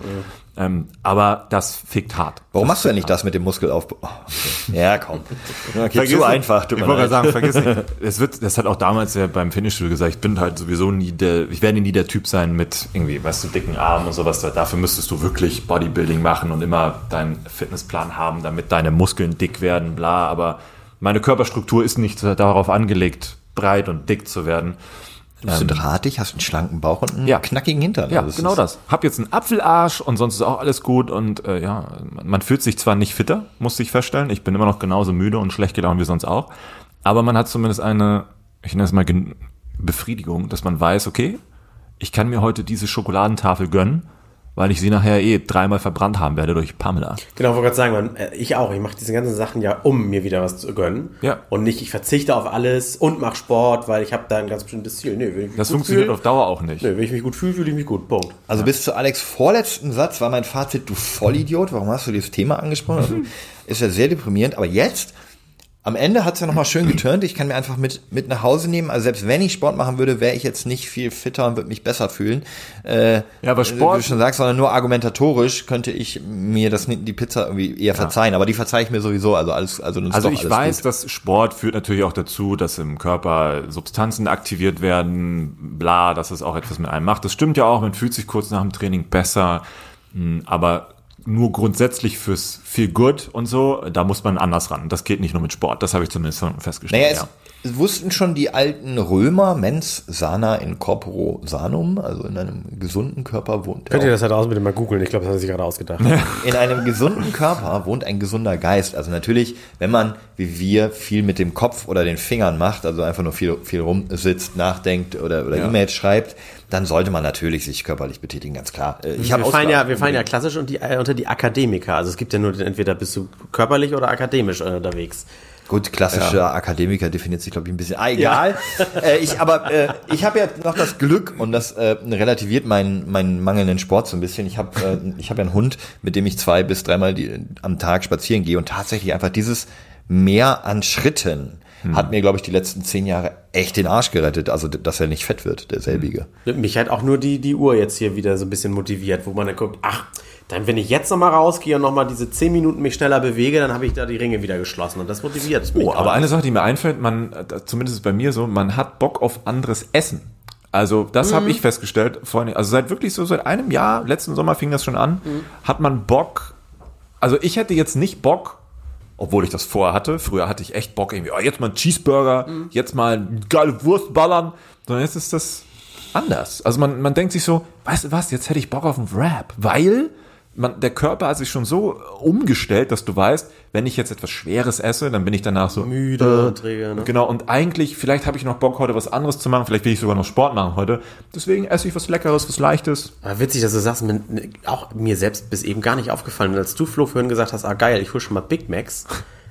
[SPEAKER 3] Ähm, aber das fickt hart.
[SPEAKER 2] Warum machst du ja nicht das mit dem Muskelaufbau? Oh, okay. Ja, komm. Okay,
[SPEAKER 3] Vergiss
[SPEAKER 2] zu
[SPEAKER 3] nicht.
[SPEAKER 2] einfach. Tut
[SPEAKER 3] ich wollte gerade sagen, vergiss nicht. Es wird, das hat auch damals ja beim Finishstudio gesagt, ich bin halt sowieso nie der, ich werde nie der Typ sein mit irgendwie, weißt du, dicken Armen und sowas. Dafür müsstest du wirklich Bodybuilding machen und immer deinen Fitnessplan haben, damit deine Muskeln dick werden, bla. Aber meine Körperstruktur ist nicht darauf angelegt, breit und dick zu werden.
[SPEAKER 2] Bist du drahtig, hast einen schlanken Bauch und einen
[SPEAKER 3] Ja.
[SPEAKER 2] knackigen Hintern.
[SPEAKER 3] Ja,
[SPEAKER 2] Also es
[SPEAKER 3] genau das. Hab jetzt einen Apfelarsch und sonst ist auch alles gut und äh, ja, man fühlt sich zwar nicht fitter, muss ich feststellen. Ich bin immer noch genauso müde und schlecht gelaunt wie sonst auch. Aber man hat zumindest eine, ich nenne es mal Befriedigung, dass man weiß, okay, ich kann mir heute diese Schokoladentafel gönnen, weil ich sie nachher eh dreimal verbrannt haben werde durch Pamela.
[SPEAKER 1] Genau, wollte gerade sagen, man, äh, ich auch. Ich mache diese ganzen Sachen ja, um mir wieder was zu gönnen.
[SPEAKER 3] Ja.
[SPEAKER 1] Und nicht, ich verzichte auf alles und mache Sport, weil ich habe da ein ganz bestimmtes Ziel. Nee, wenn ich mich
[SPEAKER 3] Das
[SPEAKER 1] gut
[SPEAKER 3] funktioniert
[SPEAKER 1] fühle,
[SPEAKER 3] auf Dauer auch nicht.
[SPEAKER 1] nee, wenn ich mich gut fühle, fühle ich mich gut. Punkt.
[SPEAKER 2] Also bis zu Alex vorletzten Satz war mein Fazit, du Vollidiot, warum hast du dieses Thema angesprochen? Also, ist ja sehr deprimierend, aber jetzt, am Ende hat's ja nochmal schön geturnt, ich kann mir einfach mit, mit nach Hause nehmen, also selbst wenn ich Sport machen würde, wäre ich jetzt nicht viel fitter und würde mich besser fühlen. Äh,
[SPEAKER 3] Ja, aber
[SPEAKER 2] Wie
[SPEAKER 3] Sport,
[SPEAKER 2] du schon sagst, sondern nur argumentatorisch könnte ich mir das die Pizza irgendwie eher verzeihen, aber die verzeihe ich mir sowieso, also alles, also,
[SPEAKER 3] Also ich weiß,
[SPEAKER 2] gut.
[SPEAKER 3] dass Sport führt natürlich auch dazu, dass im Körper Substanzen aktiviert werden, bla, dass es auch etwas mit einem macht. Das stimmt ja auch, man fühlt sich kurz nach dem Training besser, mh, aber nur grundsätzlich fürs Feel Good und so, da muss man anders ran. Das geht nicht nur mit Sport, das habe ich zumindest schon festgestellt.
[SPEAKER 2] Naja, es,
[SPEAKER 3] ja.
[SPEAKER 2] es wussten schon die alten Römer, mens sana in corporo sanum, also in einem gesunden Körper wohnt
[SPEAKER 1] Könnt ihr das halt aus bitte mal googeln? Ich glaube, das hat er sich gerade ausgedacht.
[SPEAKER 2] in einem gesunden Körper wohnt ein gesunder Geist. Also natürlich, wenn man wie wir viel mit dem Kopf oder den Fingern macht, also einfach nur viel, viel rumsitzt, nachdenkt oder, oder
[SPEAKER 3] Ja.
[SPEAKER 2] E-Mails schreibt, dann sollte man natürlich sich körperlich betätigen, ganz klar. Äh, Ich
[SPEAKER 1] Wir fallen, ja, wir fallen ja klassisch und die, äh, unter die Akademiker. Also es gibt ja nur, den- entweder bist du körperlich oder akademisch äh, unterwegs.
[SPEAKER 2] Gut, klassischer Akademiker definiert sich, glaube ich, ein bisschen. Ah, egal. äh, ich, aber äh, ich habe ja noch das Glück und das äh, relativiert meinen, meinen mangelnden Sport so ein bisschen. Ich habe äh, ich hab ja einen Hund, mit dem ich zwei bis dreimal die, am Tag spazieren gehe und tatsächlich einfach dieses Mehr an Schritten hat mir, glaube ich, die letzten zehn Jahre echt den Arsch gerettet. Also, dass er nicht fett wird, der selbige.
[SPEAKER 1] Mich hat auch nur die, die Uhr jetzt hier wieder so ein bisschen motiviert, wo man dann guckt, ach, dann wenn ich jetzt nochmal rausgehe und nochmal diese 10 Minuten mich schneller bewege, dann habe ich da die Ringe wieder geschlossen und das motiviert mich.
[SPEAKER 3] Oh, aber eine Sache, die mir einfällt, man, zumindest ist bei mir so, man hat Bock auf anderes Essen. Also das habe ich festgestellt, vorhin, also seit wirklich so seit einem Jahr, letzten Sommer fing das schon an, hat man Bock, also ich hätte jetzt nicht Bock, obwohl ich das vorher hatte, früher hatte ich echt Bock irgendwie, oh, jetzt mal einen Cheeseburger, jetzt mal eine geile Wurst ballern, sondern jetzt ist das anders. Also man, man denkt sich so, weißt du was, jetzt hätte ich Bock auf einen Wrap, weil man, der Körper hat sich schon so umgestellt, dass du weißt, wenn ich jetzt etwas Schweres esse, dann bin ich danach so
[SPEAKER 1] müde, träge, ne?
[SPEAKER 3] Genau, und eigentlich, vielleicht habe ich noch Bock, heute was anderes zu machen, vielleicht will ich sogar noch Sport machen heute. Deswegen esse ich was Leckeres, was Leichtes.
[SPEAKER 1] Aber witzig, dass du sagst, mir, auch mir selbst bis eben gar nicht aufgefallen. Als du, Flo, vorhin gesagt hast, ah geil, ich hole schon mal Big Macs,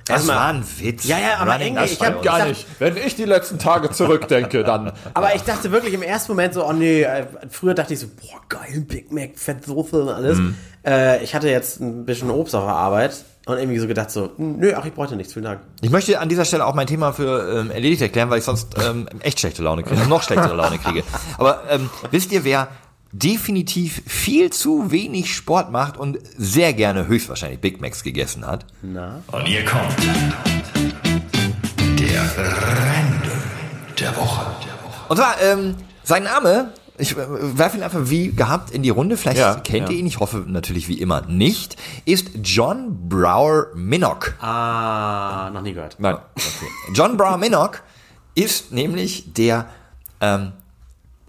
[SPEAKER 2] Das
[SPEAKER 1] Erstmal-
[SPEAKER 2] war ein Witz.
[SPEAKER 1] Ja, ja, aber
[SPEAKER 2] Running
[SPEAKER 1] Enge, ich hab gar nicht.
[SPEAKER 3] Wenn ich die letzten Tage zurückdenke, dann.
[SPEAKER 1] Aber ich dachte wirklich im ersten Moment so, oh nee, äh, früher dachte ich so, boah, geil, Big Mac, Fettsoße und alles.
[SPEAKER 2] Mhm.
[SPEAKER 1] Äh, ich hatte jetzt ein bisschen Obst auf der Arbeit und irgendwie so gedacht so, nö, ach, ich bräuchte nichts, vielen Dank.
[SPEAKER 2] Ich möchte an dieser Stelle auch mein Thema für ähm, erledigt erklären, weil ich sonst ähm, echt schlechte Laune kriege, noch schlechtere Laune kriege. Aber ähm, wisst ihr, wer definitiv viel zu wenig Sport macht und sehr gerne höchstwahrscheinlich Big Macs gegessen hat?
[SPEAKER 4] Und hier kommt der Random der Woche.
[SPEAKER 2] Und zwar, ähm, sein Name, ich äh, werfe ihn einfach wie gehabt in die Runde, vielleicht
[SPEAKER 3] Ja,
[SPEAKER 2] kennt
[SPEAKER 3] ja.
[SPEAKER 2] ihr ihn, ich hoffe natürlich wie immer nicht, ist John Brower Minnock.
[SPEAKER 1] Ah, noch nie gehört.
[SPEAKER 3] Nein.
[SPEAKER 2] John Brower Minnock ist nämlich der, ähm,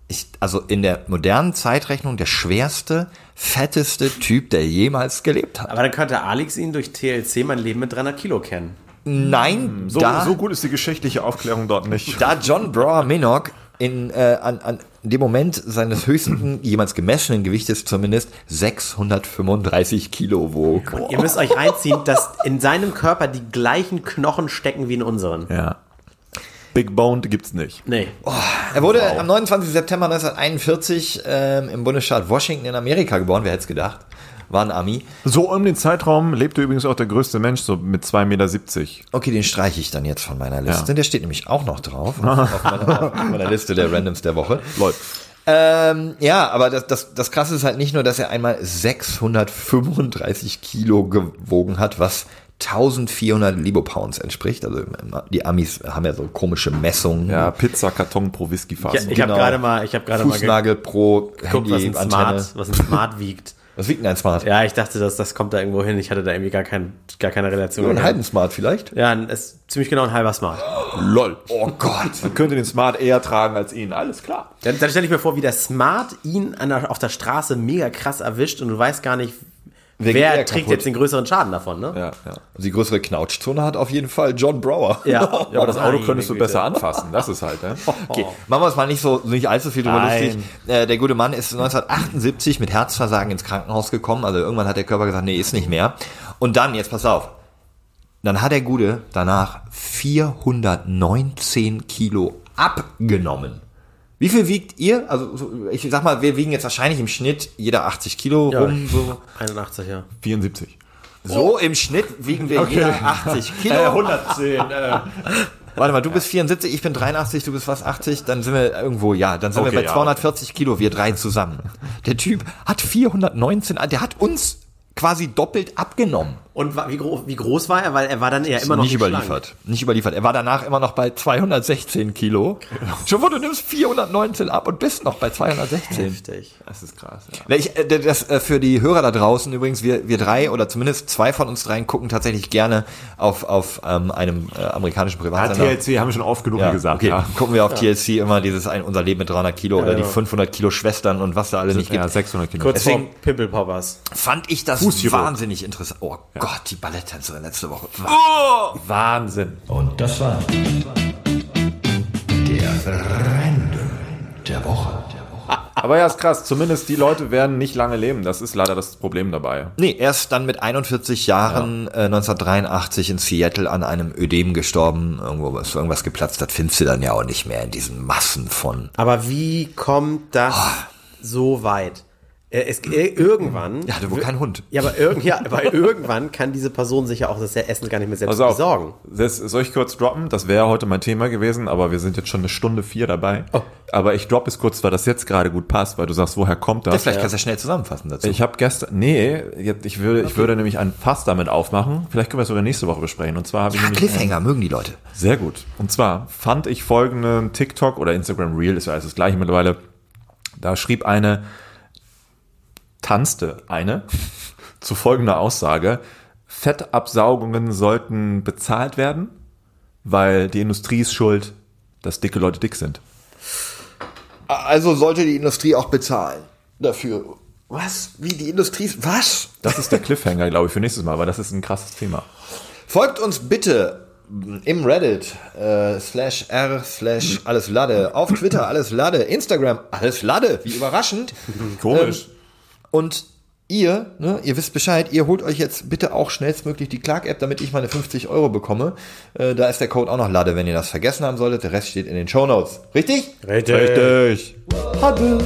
[SPEAKER 2] ich, also in der modernen Zeitrechnung der schwerste, fetteste Typ, der jemals gelebt hat.
[SPEAKER 1] Aber dann könnte Alex ihn durch TLC mein Leben mit 300 Kilo kennen.
[SPEAKER 2] Nein,
[SPEAKER 3] So,
[SPEAKER 2] da,
[SPEAKER 3] so gut ist die geschichtliche Aufklärung dort nicht.
[SPEAKER 2] da John Brower Minnock in, äh, an, an dem Moment seines höchsten, jemals gemessenen Gewichtes zumindest, 635 Kilo wog.
[SPEAKER 1] Ihr müsst euch reinziehen, dass in seinem Körper die gleichen Knochen stecken wie in unseren.
[SPEAKER 3] Ja. Big Boned gibt's nicht.
[SPEAKER 1] Nee.
[SPEAKER 2] Er wurde am 29. September 1941 ähm, im Bundesstaat Washington in Amerika geboren. Wer hätte es gedacht? War ein Ami.
[SPEAKER 3] So um den Zeitraum lebte übrigens auch der größte Mensch, so mit 2,70 Meter.
[SPEAKER 2] Okay, den streiche ich dann jetzt von meiner Liste. Der steht nämlich auch noch drauf. auf, meiner, auf meiner Liste der Randoms der Woche.
[SPEAKER 3] Läuft.
[SPEAKER 2] Ähm, ja, aber das, das, das Krasse ist halt nicht nur, dass er einmal 635 Kilo gewogen hat, was 1400 Libopounds entspricht. Also die Amis haben ja so komische Messungen.
[SPEAKER 3] Ja, Pizzakarton pro Whisky
[SPEAKER 1] Ich,
[SPEAKER 3] fassen.
[SPEAKER 1] ich habe
[SPEAKER 2] Genau.
[SPEAKER 1] gerade mal, ich habe gerade mal
[SPEAKER 2] Fußnagel pro
[SPEAKER 1] geguckt, was ein. Smart, was ein Smart wiegt.
[SPEAKER 2] Was wiegt denn ein Smart?
[SPEAKER 1] Ja, ich dachte, das, das kommt da irgendwo hin. Ich hatte da irgendwie gar, kein, gar keine Relation.
[SPEAKER 2] Nur einen halben Smart vielleicht?
[SPEAKER 1] Ja, ein- ist ziemlich genau ein halber Smart.
[SPEAKER 3] LOL.
[SPEAKER 2] Oh Gott.
[SPEAKER 3] Man könnte den Smart eher tragen als ihn. Alles klar.
[SPEAKER 1] Dann, dann stelle ich mir vor, wie der Smart ihn an der, auf der Straße mega krass erwischt und du weißt gar nicht,
[SPEAKER 2] Wer
[SPEAKER 1] trägt
[SPEAKER 2] kaputt?
[SPEAKER 1] jetzt den größeren Schaden davon, ne?
[SPEAKER 3] Ja, ja.
[SPEAKER 2] Also die größere Knautschzone hat auf jeden Fall John Brower.
[SPEAKER 1] Ja,
[SPEAKER 3] Ja, aber das Auto
[SPEAKER 1] Meine
[SPEAKER 3] könntest du
[SPEAKER 1] Güte.
[SPEAKER 3] besser anfassen. Das ist halt, ne?
[SPEAKER 2] Okay, machen wir es mal nicht so nicht allzu viel drüber
[SPEAKER 3] Nein.
[SPEAKER 2] lustig. Äh, der gute Mann ist 1978 mit Herzversagen ins Krankenhaus gekommen. Also irgendwann hat der Körper gesagt, nee, ist nicht mehr. Und dann, jetzt pass auf, dann hat der Gute danach 419 Kilo abgenommen. Wie viel wiegt ihr? Also so, ich sag mal, wir wiegen jetzt wahrscheinlich im Schnitt jeder 80 Kilo
[SPEAKER 1] Ja.
[SPEAKER 2] rum. So,
[SPEAKER 1] 81, ja.
[SPEAKER 3] 74.
[SPEAKER 2] so im Schnitt wiegen wir jeder 80 Kilo.
[SPEAKER 3] 110. Äh.
[SPEAKER 2] Warte mal, du bist 74, ich bin 83, du bist fast 80, dann sind wir irgendwo, ja, dann sind
[SPEAKER 3] Okay,
[SPEAKER 2] wir bei
[SPEAKER 3] ja.
[SPEAKER 2] 240 Kilo, wir drei zusammen. Der Typ hat 419, der hat uns quasi doppelt abgenommen.
[SPEAKER 1] Und wie, gro wie groß war er? Weil er war dann eher immer noch
[SPEAKER 2] nicht
[SPEAKER 1] schlank.
[SPEAKER 2] überliefert. Nicht überliefert. Er war danach immer noch bei 216 Kilo. Schon wo du nimmst 419 ab und bist noch bei 216.
[SPEAKER 1] Heftig.
[SPEAKER 3] Das ist krass, ja.
[SPEAKER 2] Ich, äh, das, äh, für die Hörer da draußen übrigens, wir, wir drei oder zumindest zwei von uns dreien gucken tatsächlich gerne auf, auf ähm, einem äh, amerikanischen
[SPEAKER 3] Ja,
[SPEAKER 2] Privatsender.
[SPEAKER 3] TLC haben wir schon oft genug
[SPEAKER 2] Ja,
[SPEAKER 3] gesagt.
[SPEAKER 2] okay.
[SPEAKER 3] Ja.
[SPEAKER 2] Gucken wir auf TLC immer dieses ein, unser Leben mit 300 Kilo oder die
[SPEAKER 1] genau.
[SPEAKER 2] 500 Kilo Schwestern und was da alle nicht gibt.
[SPEAKER 3] ja, 600 Kilo.
[SPEAKER 1] Kurz
[SPEAKER 2] Deswegen-
[SPEAKER 1] vor Pimple Poppers.
[SPEAKER 2] Fand ich das
[SPEAKER 3] Fußchirurg.
[SPEAKER 2] wahnsinnig interessant. Oh Gott, die Balletttänzerin letzte Woche.
[SPEAKER 3] Wahnsinn.
[SPEAKER 4] Und das war der Random der Woche.
[SPEAKER 3] Aber ja, ist krass. Zumindest die Leute werden nicht lange leben. Das ist leider das Problem dabei.
[SPEAKER 2] Nee, er ist dann mit 41 Jahren äh, 1983 in Seattle an einem Ödem gestorben. Irgendwo ist irgendwas geplatzt. Das findest du dann ja auch nicht mehr in diesen Massen von.
[SPEAKER 1] Aber wie kommt das so weit? Äh, Es, äh, irgendwann.
[SPEAKER 2] Er hatte wohl keinen Hund.
[SPEAKER 1] Ja, aber, irgend, ja, aber irgendwann kann diese Person sich ja auch das Essen gar nicht mehr selbst
[SPEAKER 3] auf.
[SPEAKER 1] besorgen.
[SPEAKER 3] Das, soll ich kurz droppen? Das wäre heute mein Thema gewesen, aber wir sind jetzt schon eine Stunde vier dabei.
[SPEAKER 1] Oh.
[SPEAKER 3] Aber ich droppe es kurz, weil das jetzt gerade gut passt, weil du sagst, woher kommt das?
[SPEAKER 2] Vielleicht kannst du schnell zusammenfassen dazu.
[SPEAKER 3] Ich habe gestern, nee, ich würde, ich würde nämlich ein Fass damit aufmachen. Vielleicht können wir es sogar nächste Woche besprechen. Und zwar habe ich
[SPEAKER 2] ja,
[SPEAKER 3] nämlich
[SPEAKER 2] Cliffhanger mögen die Leute.
[SPEAKER 3] Sehr gut. Und zwar fand ich folgenden TikTok oder Instagram Reel, ist ja alles das gleiche mittlerweile. Da schrieb eine, tanzte eine zu folgender Aussage. Fettabsaugungen sollten bezahlt werden, weil die Industrie ist schuld, dass dicke Leute dick sind.
[SPEAKER 2] Also sollte die Industrie auch bezahlen dafür. Was? Wie die Industrie? Was?
[SPEAKER 3] Das ist der Cliffhanger, glaube ich, für nächstes Mal, weil das ist ein krasses Thema.
[SPEAKER 2] Folgt uns bitte im Reddit äh, slash r slash alles Lade, auf Twitter alles Lade, Instagram alles Lade, wie überraschend.
[SPEAKER 3] Komisch.
[SPEAKER 2] Und ihr, ne, ihr wisst Bescheid, ihr holt euch jetzt bitte auch schnellstmöglich die Clark-App, damit ich meine 50 Euro bekomme. Äh, da ist der Code auch noch Lade, wenn ihr das vergessen haben solltet. Der Rest steht in den Show Notes. Richtig?
[SPEAKER 1] Richtig.
[SPEAKER 3] Richtig.
[SPEAKER 2] Hatte.